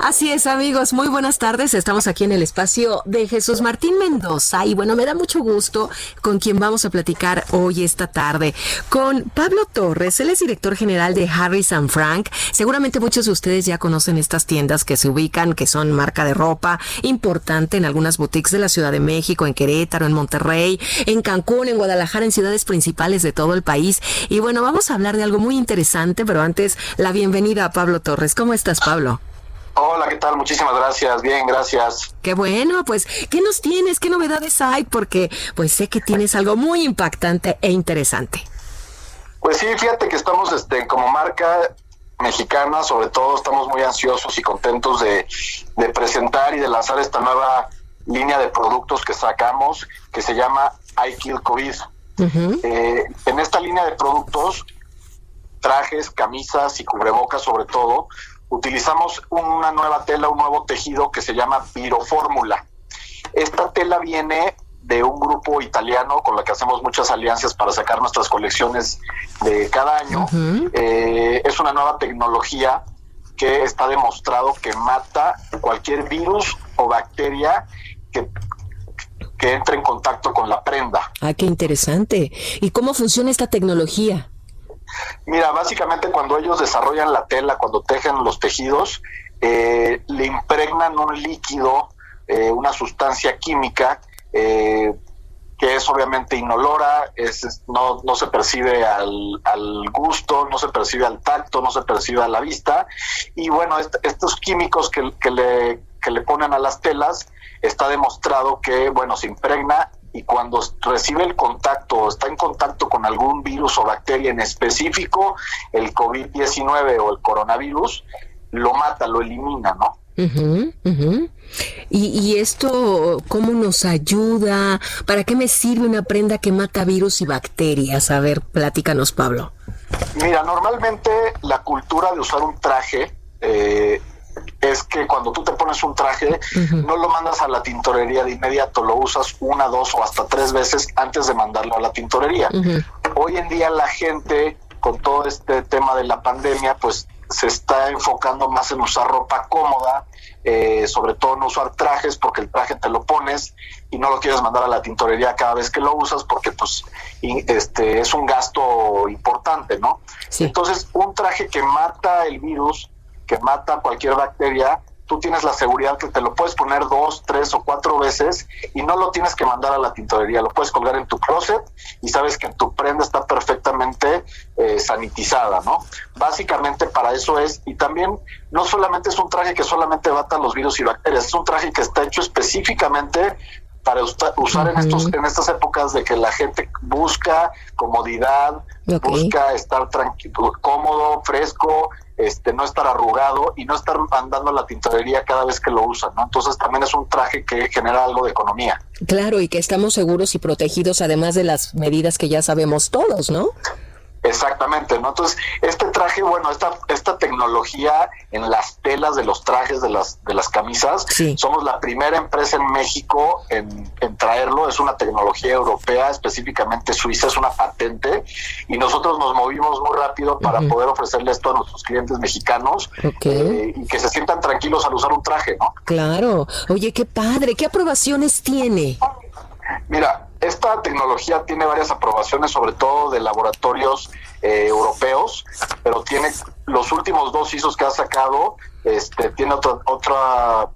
Speaker 13: Así es, amigos. Muy buenas tardes. Estamos aquí en el espacio de Jesús Martín Mendoza. Y bueno, me da mucho gusto con quien vamos a platicar hoy, esta tarde. Con Pablo Torres. Él es director general de Harris and Frank. Seguramente muchos de ustedes ya conocen estas tiendas que se ubican, que son marca de ropa importante en algunas boutiques de la Ciudad de México, en Querétaro, en Monterrey, en Cancún, en Guadalajara, en ciudades principales de todo el país. Y bueno, vamos a hablar de algo muy interesante, pero antes, la bienvenida a Pablo Torres. ¿Cómo estás, Pablo?
Speaker 19: Hola, ¿qué tal? Muchísimas gracias. Bien, gracias.
Speaker 13: Qué bueno, pues, ¿qué nos tienes? ¿Qué novedades hay? Porque, pues, sé que tienes algo muy impactante e interesante.
Speaker 19: Pues sí, fíjate que estamos, este, como marca mexicana, sobre todo, estamos muy ansiosos y contentos de, de presentar y de lanzar esta nueva línea de productos que sacamos, que se llama I Kill COVID. eh, en esta línea de productos, trajes, camisas y cubrebocas sobre todo, utilizamos una nueva tela, un nuevo tejido que se llama Pirofórmula. Esta tela viene de un grupo italiano con la que hacemos muchas alianzas para sacar nuestras colecciones de cada año. Eh, es una nueva tecnología que está demostrado que mata cualquier virus o bacteria que, que entre en contacto con la prenda.
Speaker 13: Ah, qué interesante. ¿Y cómo funciona esta tecnología?
Speaker 19: Mira, básicamente cuando ellos desarrollan la tela, cuando tejen los tejidos, eh, le impregnan un líquido, eh, una sustancia química eh, que es obviamente inolora, es, no, no se percibe al, al gusto, no se percibe al tacto, no se percibe a la vista. Y bueno, est- estos químicos que, que le, que le ponen a las telas, está demostrado que, bueno, se impregna y cuando recibe el contacto, está en contacto con algún virus o bacteria en específico, el COVID-19 o el coronavirus, lo mata, lo elimina, ¿no?
Speaker 13: Ujú, ujú. ¿Y, y esto cómo nos ayuda? ¿Para qué me sirve una prenda que mata virus y bacterias? A ver, platícanos, Pablo.
Speaker 19: Mira, normalmente la cultura de usar un traje eh, es que cuando tú te pones un traje, no lo mandas a la tintorería de inmediato, lo usas una, dos o hasta tres veces antes de mandarlo a la tintorería. Hoy en día la gente, con todo este tema de la pandemia, pues se está enfocando más en usar ropa cómoda, eh, sobre todo no usar trajes porque el traje te lo pones y no lo quieres mandar a la tintorería cada vez que lo usas porque pues y, este es un gasto importante, ¿no? Entonces, un traje que mata el virus, que mata cualquier bacteria, tú tienes la seguridad que te lo puedes poner dos, tres o cuatro veces y no lo tienes que mandar a la tintorería, lo puedes colgar en tu closet y sabes que tu prenda está perfectamente eh, sanitizada, ¿no? Básicamente para eso es, y también no solamente es un traje que solamente mata los virus y bacterias, es un traje que está hecho específicamente para usar en estos en estas épocas de que la gente busca comodidad, busca estar tranquilo, cómodo, fresco, este no estar arrugado y no estar mandando a la tintorería cada vez que lo usan, ¿no? Entonces también es un traje que genera algo de economía.
Speaker 13: Claro, y que estamos seguros y protegidos además de las medidas que ya sabemos todos, ¿no?
Speaker 19: Exactamente, ¿no? Entonces, este traje, bueno, esta, esta tecnología en las telas de los trajes de las, de las camisas, somos la primera empresa en México en, en traerlo, es una tecnología europea, específicamente suiza, es una patente, y nosotros nos movimos muy rápido para poder ofrecerle esto a nuestros clientes mexicanos eh, y que se sientan tranquilos al usar un traje, ¿no?
Speaker 13: Claro. Oye, qué padre. ¿Qué aprobaciones tiene?
Speaker 19: Mira, esta tecnología tiene varias aprobaciones, sobre todo de laboratorios eh, europeos, pero tiene los últimos dos ISOs que ha sacado, este, tiene otra otra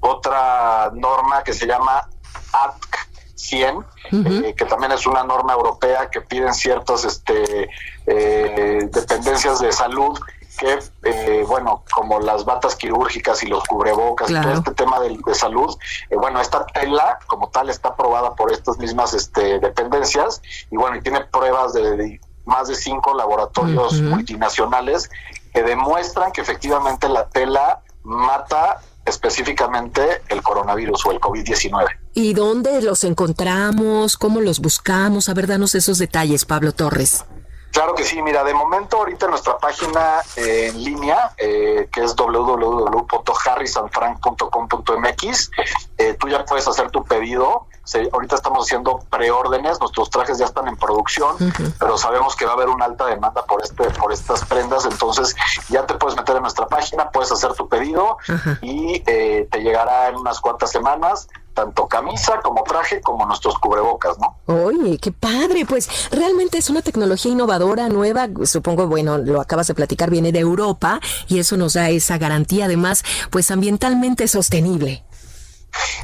Speaker 19: otra norma que se llama ATC 100, eh, que también es una norma europea que piden ciertas este, eh, dependencias de salud que, eh, bueno, como las batas quirúrgicas y los cubrebocas y todo este tema de, de salud, eh, bueno, esta tela como tal está aprobada por estas mismas este, dependencias y bueno, y tiene pruebas de, de más de cinco laboratorios multinacionales que demuestran que efectivamente la tela mata específicamente el coronavirus o el COVID-19.
Speaker 13: ¿Y dónde los encontramos? ¿Cómo los buscamos? A ver, danos esos detalles, Pablo Torres.
Speaker 19: Claro que sí, mira, de momento ahorita nuestra página eh, en línea, eh, que es www.harrisanfrank.com.mx, eh, tú ya puedes hacer tu pedido. Se- ahorita estamos haciendo preórdenes, nuestros trajes ya están en producción, pero sabemos que va a haber una alta demanda por este por estas prendas, entonces ya te puedes meter en nuestra página, puedes hacer tu pedido y eh, te llegará en unas cuantas semanas tanto camisa como traje como nuestros cubrebocas, ¿no?
Speaker 13: Oye, qué padre, pues realmente es una tecnología innovadora, nueva, supongo, bueno, lo acabas de platicar, viene de Europa y eso nos da esa garantía además, pues ambientalmente sostenible.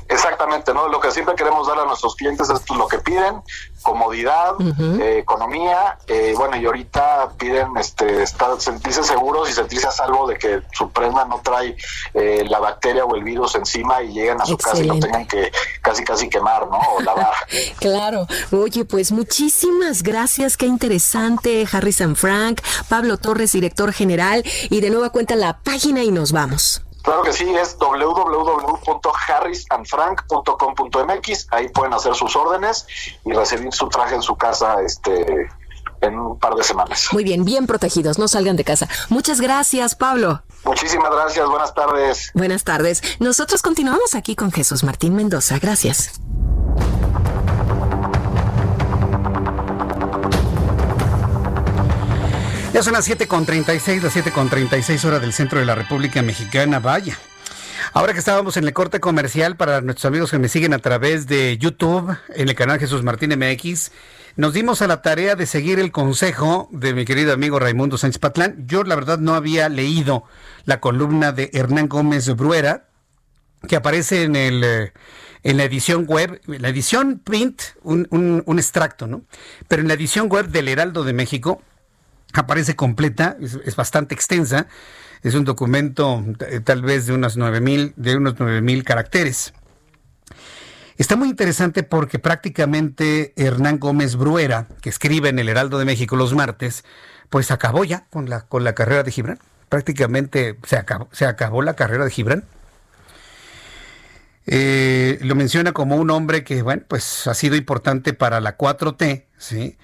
Speaker 19: Exactamente, ¿no? Lo que siempre queremos dar a nuestros clientes es pues, lo que piden, comodidad, eh, economía, eh, bueno, y ahorita piden este, estar, sentirse seguros y sentirse a salvo de que su prenda no trae eh, la bacteria o el virus encima y lleguen a su casa y no
Speaker 13: Excelente.
Speaker 19: tengan que casi casi quemar, ¿no? O lavar.
Speaker 13: Claro. Oye, pues muchísimas gracias. Qué interesante, Harrison Frank, Pablo Torres, director general. Y de nueva cuenta la página y nos vamos.
Speaker 19: Claro que sí, es www.harrisandfrank.com.mx. Ahí pueden hacer sus órdenes y recibir su traje en su casa este en un par de semanas.
Speaker 13: Muy bien, bien protegidos, no salgan de casa. Muchas gracias, Pablo.
Speaker 19: Muchísimas gracias, buenas tardes.
Speaker 13: Buenas tardes. Nosotros continuamos aquí con Jesús Martín Mendoza. Gracias.
Speaker 3: Ya son las 7.36, las 7.36 horas del centro de la República Mexicana. Vaya. Ahora que estábamos en el corte comercial, para nuestros amigos que me siguen a través de YouTube, en el canal Jesús Martín MX, nos dimos a la tarea de seguir el consejo de mi querido amigo Raimundo Sánchez Patlán. Yo, la verdad, no había leído la columna de Hernán Gómez Bruera, que aparece en el eh, en la edición web, la edición print, un- un extracto, ¿no? Pero en la edición web del Heraldo de México aparece completa, es, bastante extensa, es un documento eh, tal vez de unos nueve mil, de unos nueve mil caracteres. Está muy interesante porque prácticamente Hernán Gómez Bruera, que escribe en el Heraldo de México los martes, pues acabó ya con la, con la carrera de Gibran. Prácticamente se acabó, se acabó la carrera de Gibran. Eh, lo menciona como un hombre que, bueno, pues ha sido importante para la 4T, ¿sí?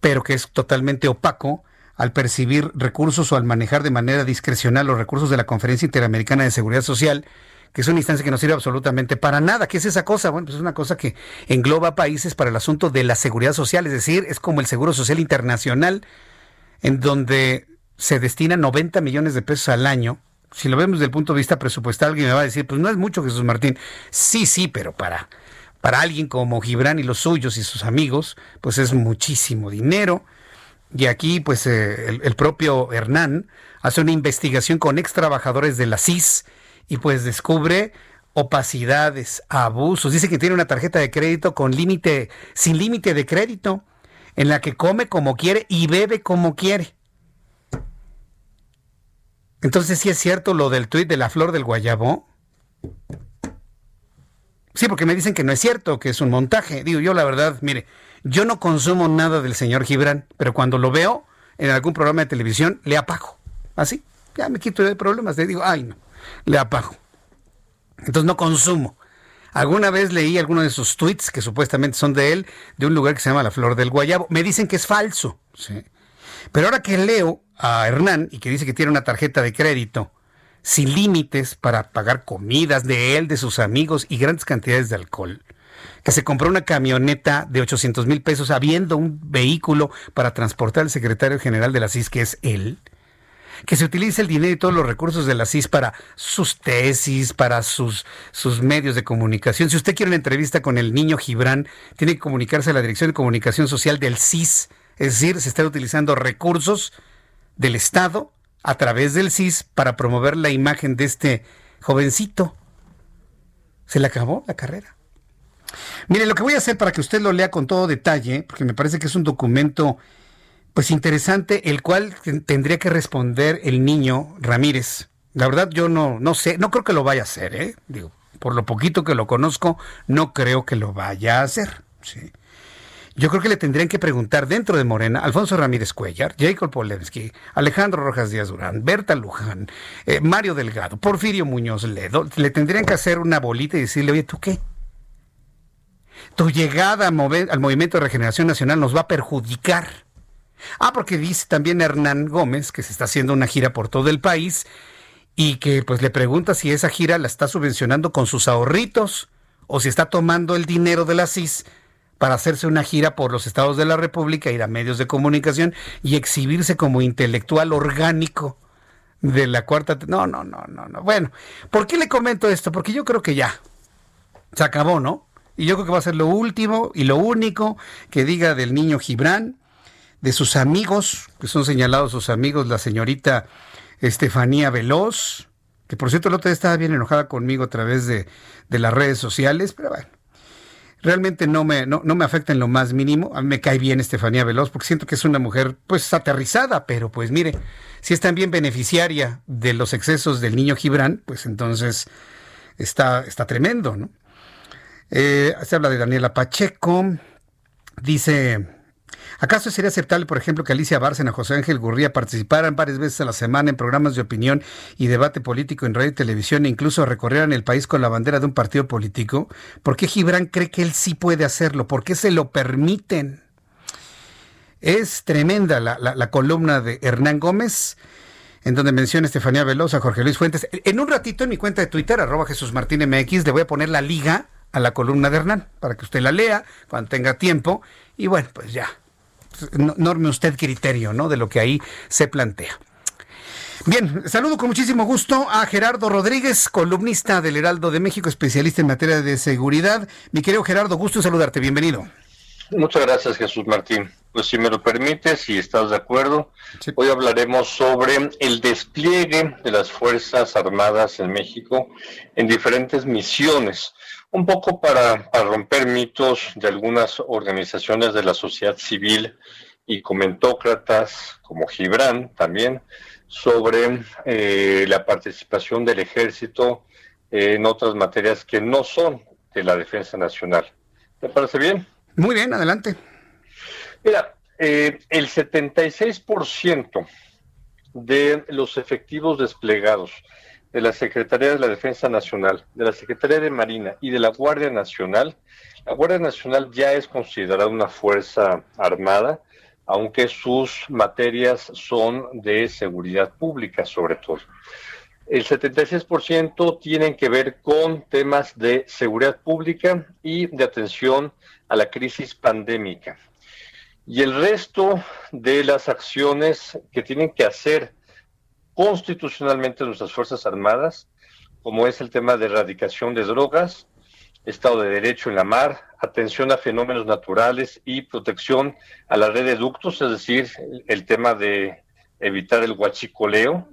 Speaker 3: pero que es totalmente opaco al percibir recursos o al manejar de manera discrecional los recursos de la Conferencia Interamericana de Seguridad Social, que es una instancia que no sirve absolutamente para nada. ¿Qué es esa cosa? Bueno, pues es una cosa que engloba países para el asunto de la seguridad social, es decir, es como el Seguro Social Internacional, en donde se destinan 90 millones de pesos al año. Si lo vemos desde el punto de vista presupuestal, alguien me va a decir, pues no es mucho, Jesús Martín. Sí, sí, pero para, para alguien como Gibran y los suyos y sus amigos, pues es muchísimo dinero. Y aquí, pues, eh, el, propio Hernán hace una investigación con ex trabajadores de la CIS y pues descubre opacidades, abusos. Dice que tiene una tarjeta de crédito con límite, sin límite de crédito, en la que come como quiere y bebe como quiere. Entonces, sí es cierto lo del tuit de la flor del guayabo. Sí, porque me dicen que no es cierto, que es un montaje. Digo, yo la verdad, mire, yo no consumo nada del señor Gibran, pero cuando lo veo en algún programa de televisión, le apago. Así, ya me quito de problemas. Le digo, ay, no, le apago. Entonces no consumo. Alguna vez leí alguno de sus tweets que supuestamente son de él, de un lugar que se llama La Flor del Guayabo. Me dicen que es falso. ¿sí? Pero ahora que leo a Hernán y que dice que tiene una tarjeta de crédito sin límites para pagar comidas de él, de sus amigos y grandes cantidades de alcohol, que se compró una camioneta de 800 mil pesos habiendo un vehículo para transportar al secretario general de la CIS, que es él, que se utiliza el dinero y todos los recursos de la CIS para sus tesis, para sus, sus medios de comunicación. Si usted quiere una entrevista con el niño Gibran, tiene que comunicarse a la Dirección de Comunicación Social del CIS, es decir, se están utilizando recursos del Estado a través del CIS para promover la imagen de este jovencito. Se le acabó la carrera. Mire, lo que voy a hacer para que usted lo lea con todo detalle, porque me parece que es un documento pues interesante, el cual tendría que responder el niño Ramírez. La verdad yo no, no sé, no creo que lo vaya a hacer, ¿eh? Digo, por lo poquito que lo conozco, no creo que lo vaya a hacer. Sí. Yo creo que le tendrían que preguntar dentro de Morena, Alfonso Ramírez Cuellar, Jacob Polensky, Alejandro Rojas Díaz Durán, Berta Luján, eh, Mario Delgado, Porfirio Muñoz Ledo, le tendrían que hacer una bolita y decirle, oye, ¿tú qué? Tu llegada al, movi al Movimiento de Regeneración Nacional nos va a perjudicar. Ah, porque dice también Hernán Gómez que se está haciendo una gira por todo el país y que pues le pregunta si esa gira la está subvencionando con sus ahorritos o si está tomando el dinero de la CIS para hacerse una gira por los estados de la República, ir a medios de comunicación y exhibirse como intelectual orgánico de la cuarta. No, no, no, no, no. Bueno, ¿por qué le comento esto? Porque yo creo que ya se acabó, ¿no? Y yo creo que va a ser lo último y lo único que diga del niño Gibran, de sus amigos, que son señalados sus amigos, la señorita Estefanía Veloz, que por cierto el otro día estaba bien enojada conmigo a través de, de las redes sociales, pero bueno, realmente no me, no, me afecta en lo más mínimo. A mí me cae bien Estefanía Veloz porque siento que es una mujer pues aterrizada, pero pues mire, si es también beneficiaria de los excesos del niño Gibran, pues entonces está, está tremendo, ¿no? Eh, se habla de Daniela Pacheco, dice ¿Acaso sería aceptable, por ejemplo, que Alicia Bárcena, José Ángel Gurría participaran varias veces a la semana en programas de opinión y debate político en radio y televisión e incluso recorrieran el país con la bandera de un partido político? ¿Por qué Gibran cree que él sí puede hacerlo? ¿Por qué se lo permiten? Es tremenda la, columna de Hernán Gómez en donde menciona Estefanía Velosa, Jorge Luis Fuentes. En un ratito en mi cuenta de Twitter, arroba Jesús Martín MX, le voy a poner la liga a la columna de Hernán para que usted la lea cuando tenga tiempo. Y bueno, pues ya, norme usted criterio, ¿no? De lo que ahí se plantea. Bien, saludo con muchísimo gusto a Gerardo Rodríguez, columnista del Heraldo de México, especialista en materia de seguridad. Mi querido Gerardo, gusto en saludarte, bienvenido.
Speaker 20: Muchas gracias, Jesús Martín. Pues si me lo permites, si estás de acuerdo, hoy hablaremos sobre el despliegue de las Fuerzas Armadas en México en diferentes misiones, un poco para, romper mitos de algunas organizaciones de la sociedad civil y comentócratas como Gibran también sobre eh, la participación del ejército en otras materias que no son de la defensa nacional. ¿Te parece bien?
Speaker 3: Muy bien, adelante.
Speaker 20: Mira, eh, el 76% de los efectivos desplegados de la Secretaría de la Defensa Nacional, de la Secretaría de Marina y de la Guardia Nacional, la Guardia Nacional ya es considerada una fuerza armada, aunque sus materias son de seguridad pública sobre todo. El 76% tienen que ver con temas de seguridad pública y de atención a la crisis pandémica. Y el resto de las acciones que tienen que hacer constitucionalmente nuestras Fuerzas Armadas, como es el tema de erradicación de drogas, Estado de Derecho en la mar, atención a fenómenos naturales y protección a la red de ductos, es decir, el tema de evitar el huachicoleo.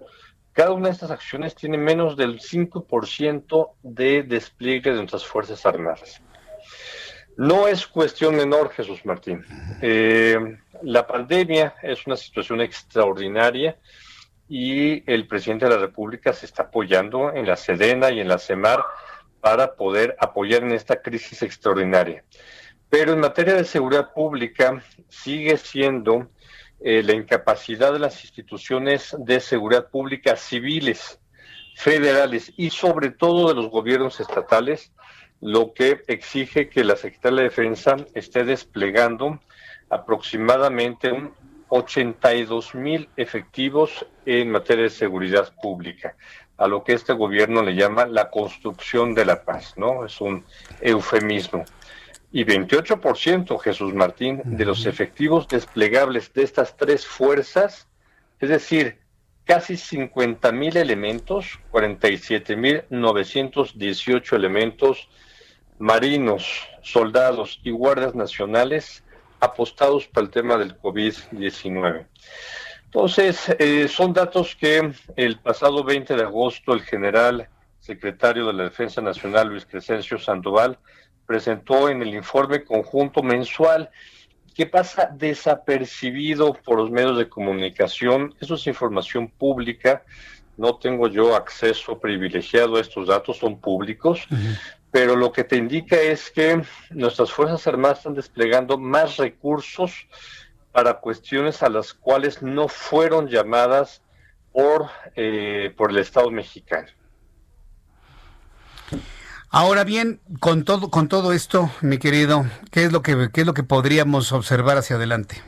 Speaker 20: Cada una de estas acciones tiene menos del 5% de despliegue de nuestras Fuerzas Armadas. No es cuestión menor, Jesús Martín. Eh, la pandemia es una situación extraordinaria y el presidente de la República se está apoyando en la Sedena y en la CEMAR para poder apoyar en esta crisis extraordinaria. Pero en materia de seguridad pública sigue siendo eh, la incapacidad de las instituciones de seguridad pública civiles, federales y sobre todo de los gobiernos estatales, lo que exige que la Secretaría de Defensa esté desplegando aproximadamente un 82 mil efectivos en materia de seguridad pública, a lo que este gobierno le llama la construcción de la paz, ¿no? Es un eufemismo. Y 28%, Jesús Martín, de los efectivos desplegables de estas tres fuerzas, es decir, casi 50 mil elementos, 47 mil 918 elementos marinos, soldados y guardias nacionales, apostados para el tema del COVID-19. Entonces, eh, son datos que el pasado 20 de agosto el general secretario de la Defensa Nacional, Luis Crescencio Sandoval, presentó en el informe conjunto mensual que pasa desapercibido por los medios de comunicación. Eso es información pública. No tengo yo acceso privilegiado a estos datos, son públicos pero lo que te indica es que nuestras Fuerzas Armadas están desplegando más recursos para cuestiones a las cuales no fueron llamadas por, eh, por el Estado mexicano.
Speaker 3: Ahora bien, con todo, con todo esto, mi querido, ¿qué es lo que, qué es lo que podríamos observar hacia adelante?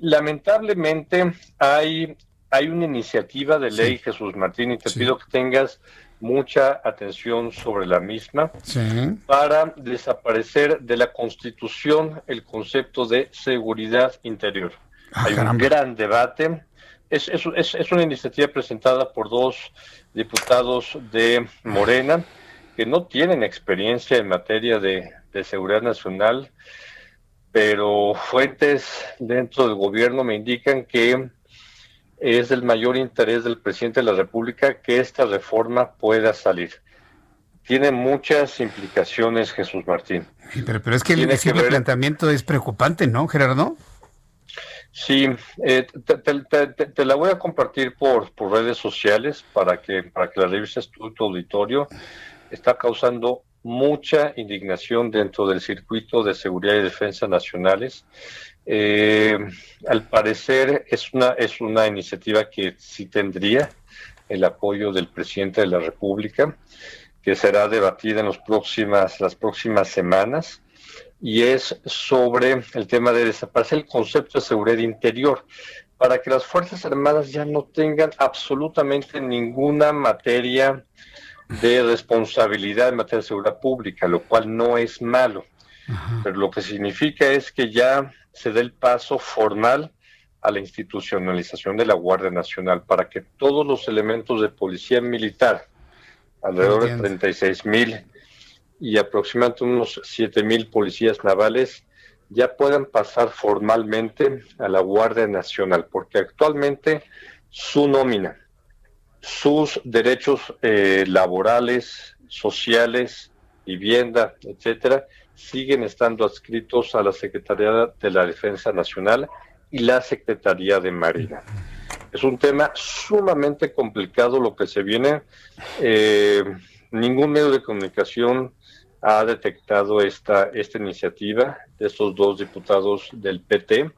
Speaker 20: lamentablemente hay, hay una iniciativa de ley, Jesús Martín, y te pido que tengas mucha atención sobre la misma para desaparecer de la Constitución el concepto de seguridad interior.
Speaker 3: Ah,
Speaker 20: Hay un gran debate. Es, es, es, es una iniciativa presentada por dos diputados de Morena que no tienen experiencia en materia de, de seguridad nacional, pero fuentes dentro del gobierno me indican que es del mayor interés del presidente de la República que esta reforma pueda salir. Tiene muchas implicaciones, Jesús Martín.
Speaker 3: Pero, pero es que el,
Speaker 20: Tiene ver-
Speaker 3: planteamiento es preocupante, ¿no, Gerardo?
Speaker 20: Sí, eh, te, te- te- te- te la voy a compartir por, por redes sociales para que, para que la revises tu auditorio. Está causando mucha indignación dentro del circuito de seguridad y defensa nacionales. Eh, al parecer es una, es una iniciativa que sí tendría el apoyo del presidente de la República, que será debatida en los próximas, las próximas semanas y es sobre el tema de desaparecer el concepto de seguridad interior para que las Fuerzas Armadas ya no tengan absolutamente ninguna materia de responsabilidad en materia de seguridad pública, lo cual no es malo, pero lo que significa es que ya se dé el paso formal a la institucionalización de la Guardia Nacional para que todos los elementos de policía militar, alrededor de
Speaker 3: Entiendo.
Speaker 20: 36 mil y aproximadamente unos 7 mil policías navales ya puedan pasar formalmente a la Guardia Nacional, porque actualmente su nómina, sus derechos eh, laborales, sociales, vivienda, etcétera, siguen estando adscritos a la Secretaría de la Defensa Nacional y la Secretaría de Marina. Es un tema sumamente complicado lo que se viene. Eh, ningún medio de comunicación ha detectado esta, esta iniciativa de estos dos diputados del PT.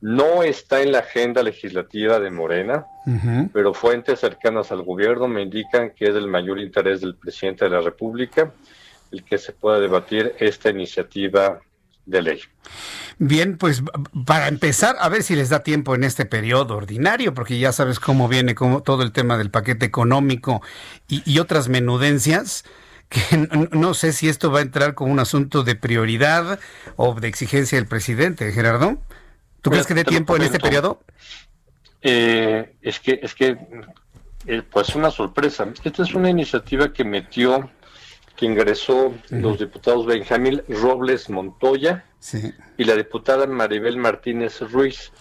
Speaker 20: No está en la agenda legislativa de Morena, pero fuentes cercanas al gobierno me indican que es del mayor interés del presidente de la República el que se pueda debatir esta iniciativa de ley.
Speaker 3: Bien, pues para empezar, a ver si les da tiempo en este periodo ordinario, porque ya sabes cómo viene todo el tema del paquete económico y, y otras menudencias, que n- no sé si esto va a entrar como un asunto de prioridad o de exigencia del presidente, Gerardo. ¿Tú crees que dé tiempo en este periodo?
Speaker 20: Eh, es que, es que, eh, pues una sorpresa. Esta es una iniciativa que metió, que ingresó los diputados Benjamín Robles Montoya
Speaker 3: Sí.
Speaker 20: y la diputada Maribel Martínez Ruiz,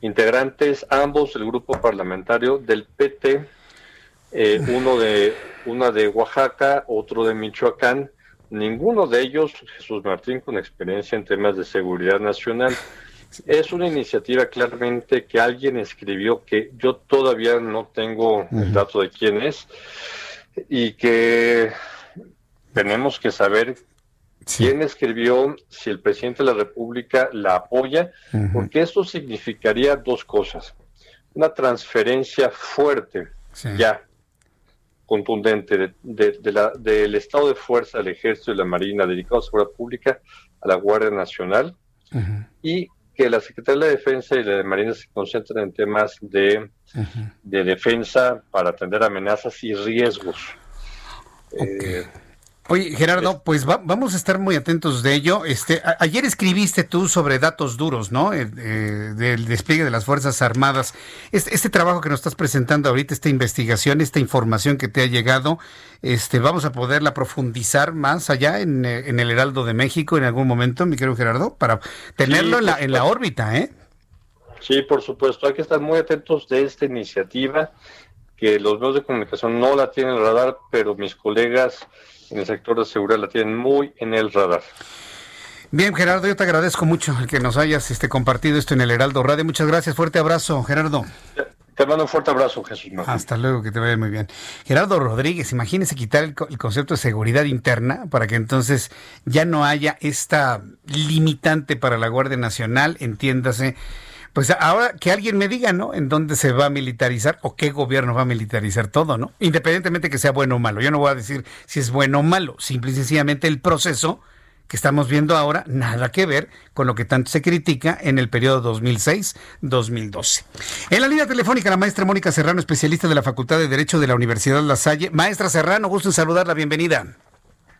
Speaker 20: integrantes ambos del grupo parlamentario del PT, eh, uno de una de Oaxaca, otro de Michoacán. Ninguno de ellos, Jesús Martín, con experiencia en temas de seguridad nacional. Es una iniciativa claramente que alguien escribió que yo todavía no tengo el dato de quién es y que tenemos que saber quién escribió, si el presidente de la República la apoya, porque esto significaría dos cosas. Una transferencia fuerte, ya contundente, de, de- de la- del estado de fuerza del ejército y la marina dedicado a seguridad pública a la Guardia Nacional y que la Secretaría de la Defensa y la de Marina se concentren en temas de, de defensa para atender amenazas y riesgos. Eh,
Speaker 3: Oye, Gerardo, pues va- vamos a estar muy atentos de ello. Este, a- ayer escribiste tú sobre datos duros, ¿no? Eh, eh, del despliegue de las Fuerzas Armadas. Este, este trabajo que nos estás presentando ahorita, esta investigación, esta información que te ha llegado, este, vamos a poderla profundizar más allá en, eh, en el Heraldo de México en algún momento, mi querido Gerardo, para tenerlo en, la, en la órbita, ¿eh?
Speaker 20: Sí, por supuesto, hay que estar muy atentos de esta iniciativa, que los medios de comunicación no la tienen radar, pero mis colegas en el sector de seguridad la tienen muy en el radar.
Speaker 3: Bien, Gerardo, yo te agradezco mucho el que nos hayas este, compartido esto en el Heraldo Radio. Muchas gracias, fuerte abrazo, Gerardo.
Speaker 20: Te mando un fuerte abrazo, Jesús. Martín.
Speaker 3: Hasta luego, que te vaya muy bien. Gerardo Rodríguez, imagínese quitar el, el concepto de seguridad interna para que entonces ya no haya esta limitante para la Guardia Nacional, entiéndase. Pues ahora que alguien me diga, ¿no? En dónde se va a militarizar o qué gobierno va a militarizar todo, ¿no? Independientemente que sea bueno o malo. Yo no voy a decir si es bueno o malo, simple y sencillamente el proceso que estamos viendo ahora nada que ver con lo que tanto se critica en el periodo 2006-2012. En la línea telefónica, la maestra Mónica Serrano, especialista de la Facultad de Derecho de la Universidad La Salle. Maestra Serrano, gusto en saludarla, bienvenida.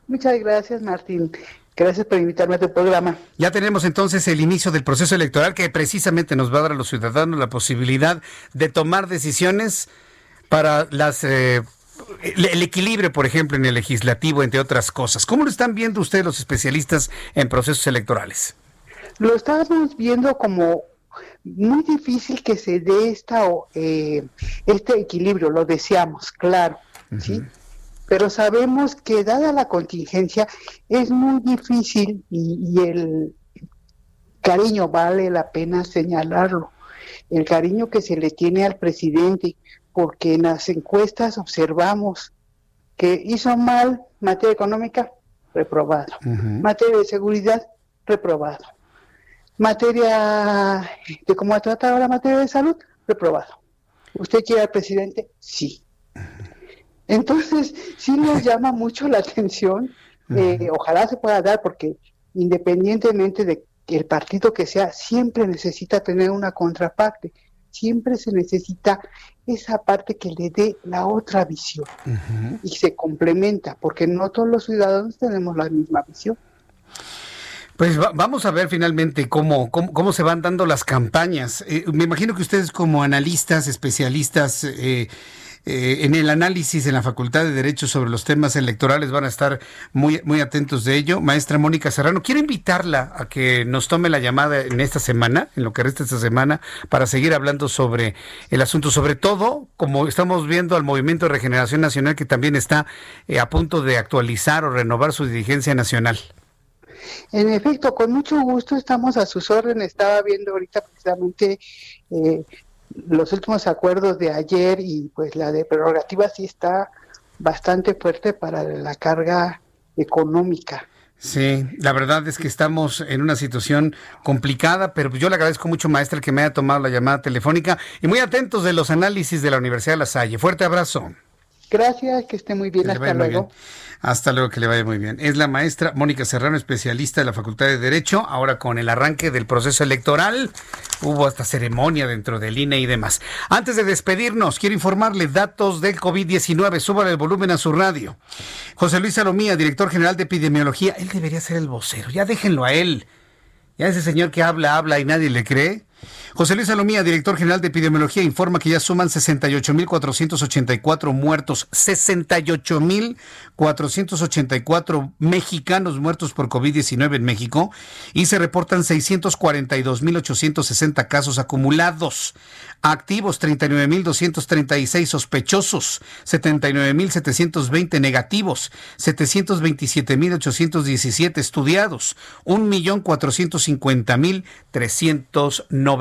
Speaker 21: Muchas gracias, Martín. Gracias por invitarme a tu programa.
Speaker 3: Ya tenemos entonces el inicio del proceso electoral que precisamente nos va a dar a los ciudadanos la posibilidad de tomar decisiones para las eh, el equilibrio, por ejemplo, en el legislativo, entre otras cosas. ¿Cómo lo están viendo ustedes los especialistas en procesos electorales?
Speaker 21: Lo estamos viendo como muy difícil que se dé esta, eh, este equilibrio, lo deseamos, claro, ¿sí? Pero sabemos que dada la contingencia es muy difícil y el cariño vale la pena señalarlo, el cariño que se le tiene al presidente, porque en las encuestas observamos que hizo mal materia económica, reprobado. Materia de seguridad, reprobado. Materia de cómo ha tratado la materia de salud, reprobado. ¿Usted quiere al presidente? Sí. Entonces, sí nos llama mucho la atención. Eh, ojalá se pueda dar, porque independientemente de el partido que sea, siempre necesita tener una contraparte siempre se necesita esa parte que le dé la otra visión y se complementa, porque no todos los ciudadanos tenemos la misma visión.
Speaker 3: Pues vamos a ver finalmente cómo, cómo, se van dando las campañas. Eh, me imagino que ustedes como analistas, especialistas, eh, eh, en el análisis en la Facultad de Derecho sobre los temas electorales van a estar muy, muy atentos de ello. Maestra Mónica Serrano, quiero invitarla a que nos tome la llamada en esta semana, en lo que resta esta semana, para seguir hablando sobre el asunto, sobre todo como estamos viendo al Movimiento de Regeneración Nacional que también está eh, a punto de actualizar o renovar su dirigencia nacional.
Speaker 21: En efecto, con mucho gusto estamos a sus órdenes. Estaba viendo ahorita precisamente eh, los últimos acuerdos de ayer y pues la de prerrogativa sí está bastante fuerte para la carga económica.
Speaker 3: Sí, la verdad es que estamos en una situación complicada, pero yo le agradezco mucho, maestra, que me haya tomado la llamada telefónica y muy atentos de los análisis de la Universidad de La Salle. Fuerte abrazo.
Speaker 21: Gracias, que esté muy bien. Hasta luego.
Speaker 3: Hasta luego, que le vaya muy bien. Es la maestra Mónica Serrano, especialista de la Facultad de Derecho. Ahora con el arranque del proceso electoral, hubo hasta ceremonia dentro del INE y demás. Antes de despedirnos, quiero informarle datos del COVID-19. Súbale el volumen a su radio. José Luis Salomía, director general de epidemiología. Él debería ser el vocero. Ya déjenlo a él. Ya ese señor que habla, habla y nadie le cree. José Luis Salomía, director general de epidemiología, informa que ya suman 68.484 muertos, 68.484 mexicanos muertos por COVID-19 en México y se reportan 642.860 casos acumulados. Activos 39.236 sospechosos, 79.720 negativos, 727.817 estudiados, 1.450.390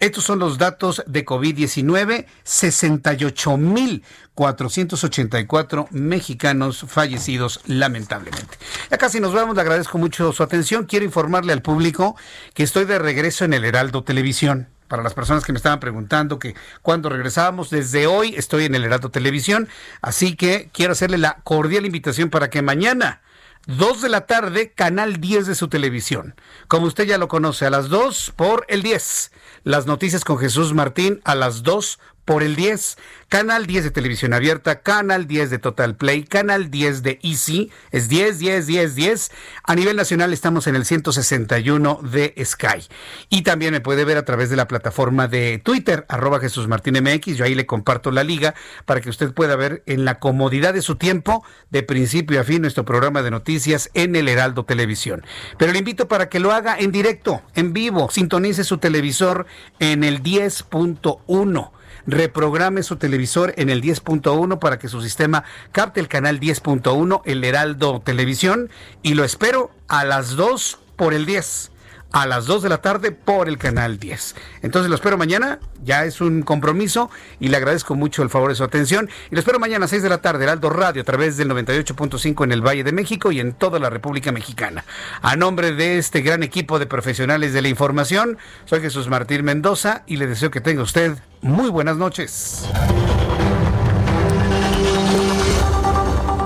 Speaker 3: estos son los datos de COVID-19, 68.484 mexicanos fallecidos lamentablemente. Ya casi nos vamos, le agradezco mucho su atención. Quiero informarle al público que estoy de regreso en el Heraldo Televisión. Para las personas que me estaban preguntando que cuando regresábamos, desde hoy estoy en el Heraldo Televisión, así que quiero hacerle la cordial invitación para que mañana 2 de la tarde, canal 10 de su televisión. Como usted ya lo conoce, a las 2 por el 10. Las noticias con Jesús Martín a las 2 por el 10, Canal 10 de Televisión Abierta, Canal 10 de Total Play, Canal 10 de Easy, es 10, 10, 10, 10. A nivel nacional estamos en el 161 de Sky. Y también me puede ver a través de la plataforma de Twitter, arroba Jesús Martín MX. Yo ahí le comparto la liga para que usted pueda ver en la comodidad de su tiempo, de principio a fin, nuestro programa de noticias en el Heraldo Televisión. Pero le invito para que lo haga en directo, en vivo. Sintonice su televisor en el 10.1 reprograme su televisor en el 10.1 para que su sistema capte el canal 10.1, el Heraldo Televisión, y lo espero a las 2 por el 10 a las 2 de la tarde por el canal 10. Entonces lo espero mañana, ya es un compromiso y le agradezco mucho el favor de su atención. Y lo espero mañana a 6 de la tarde, Heraldo Radio, a través del 98.5 en el Valle de México y en toda la República Mexicana. A nombre de este gran equipo de profesionales de la información, soy Jesús Martín Mendoza y le deseo que tenga usted muy buenas noches.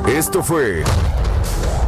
Speaker 2: Esto fue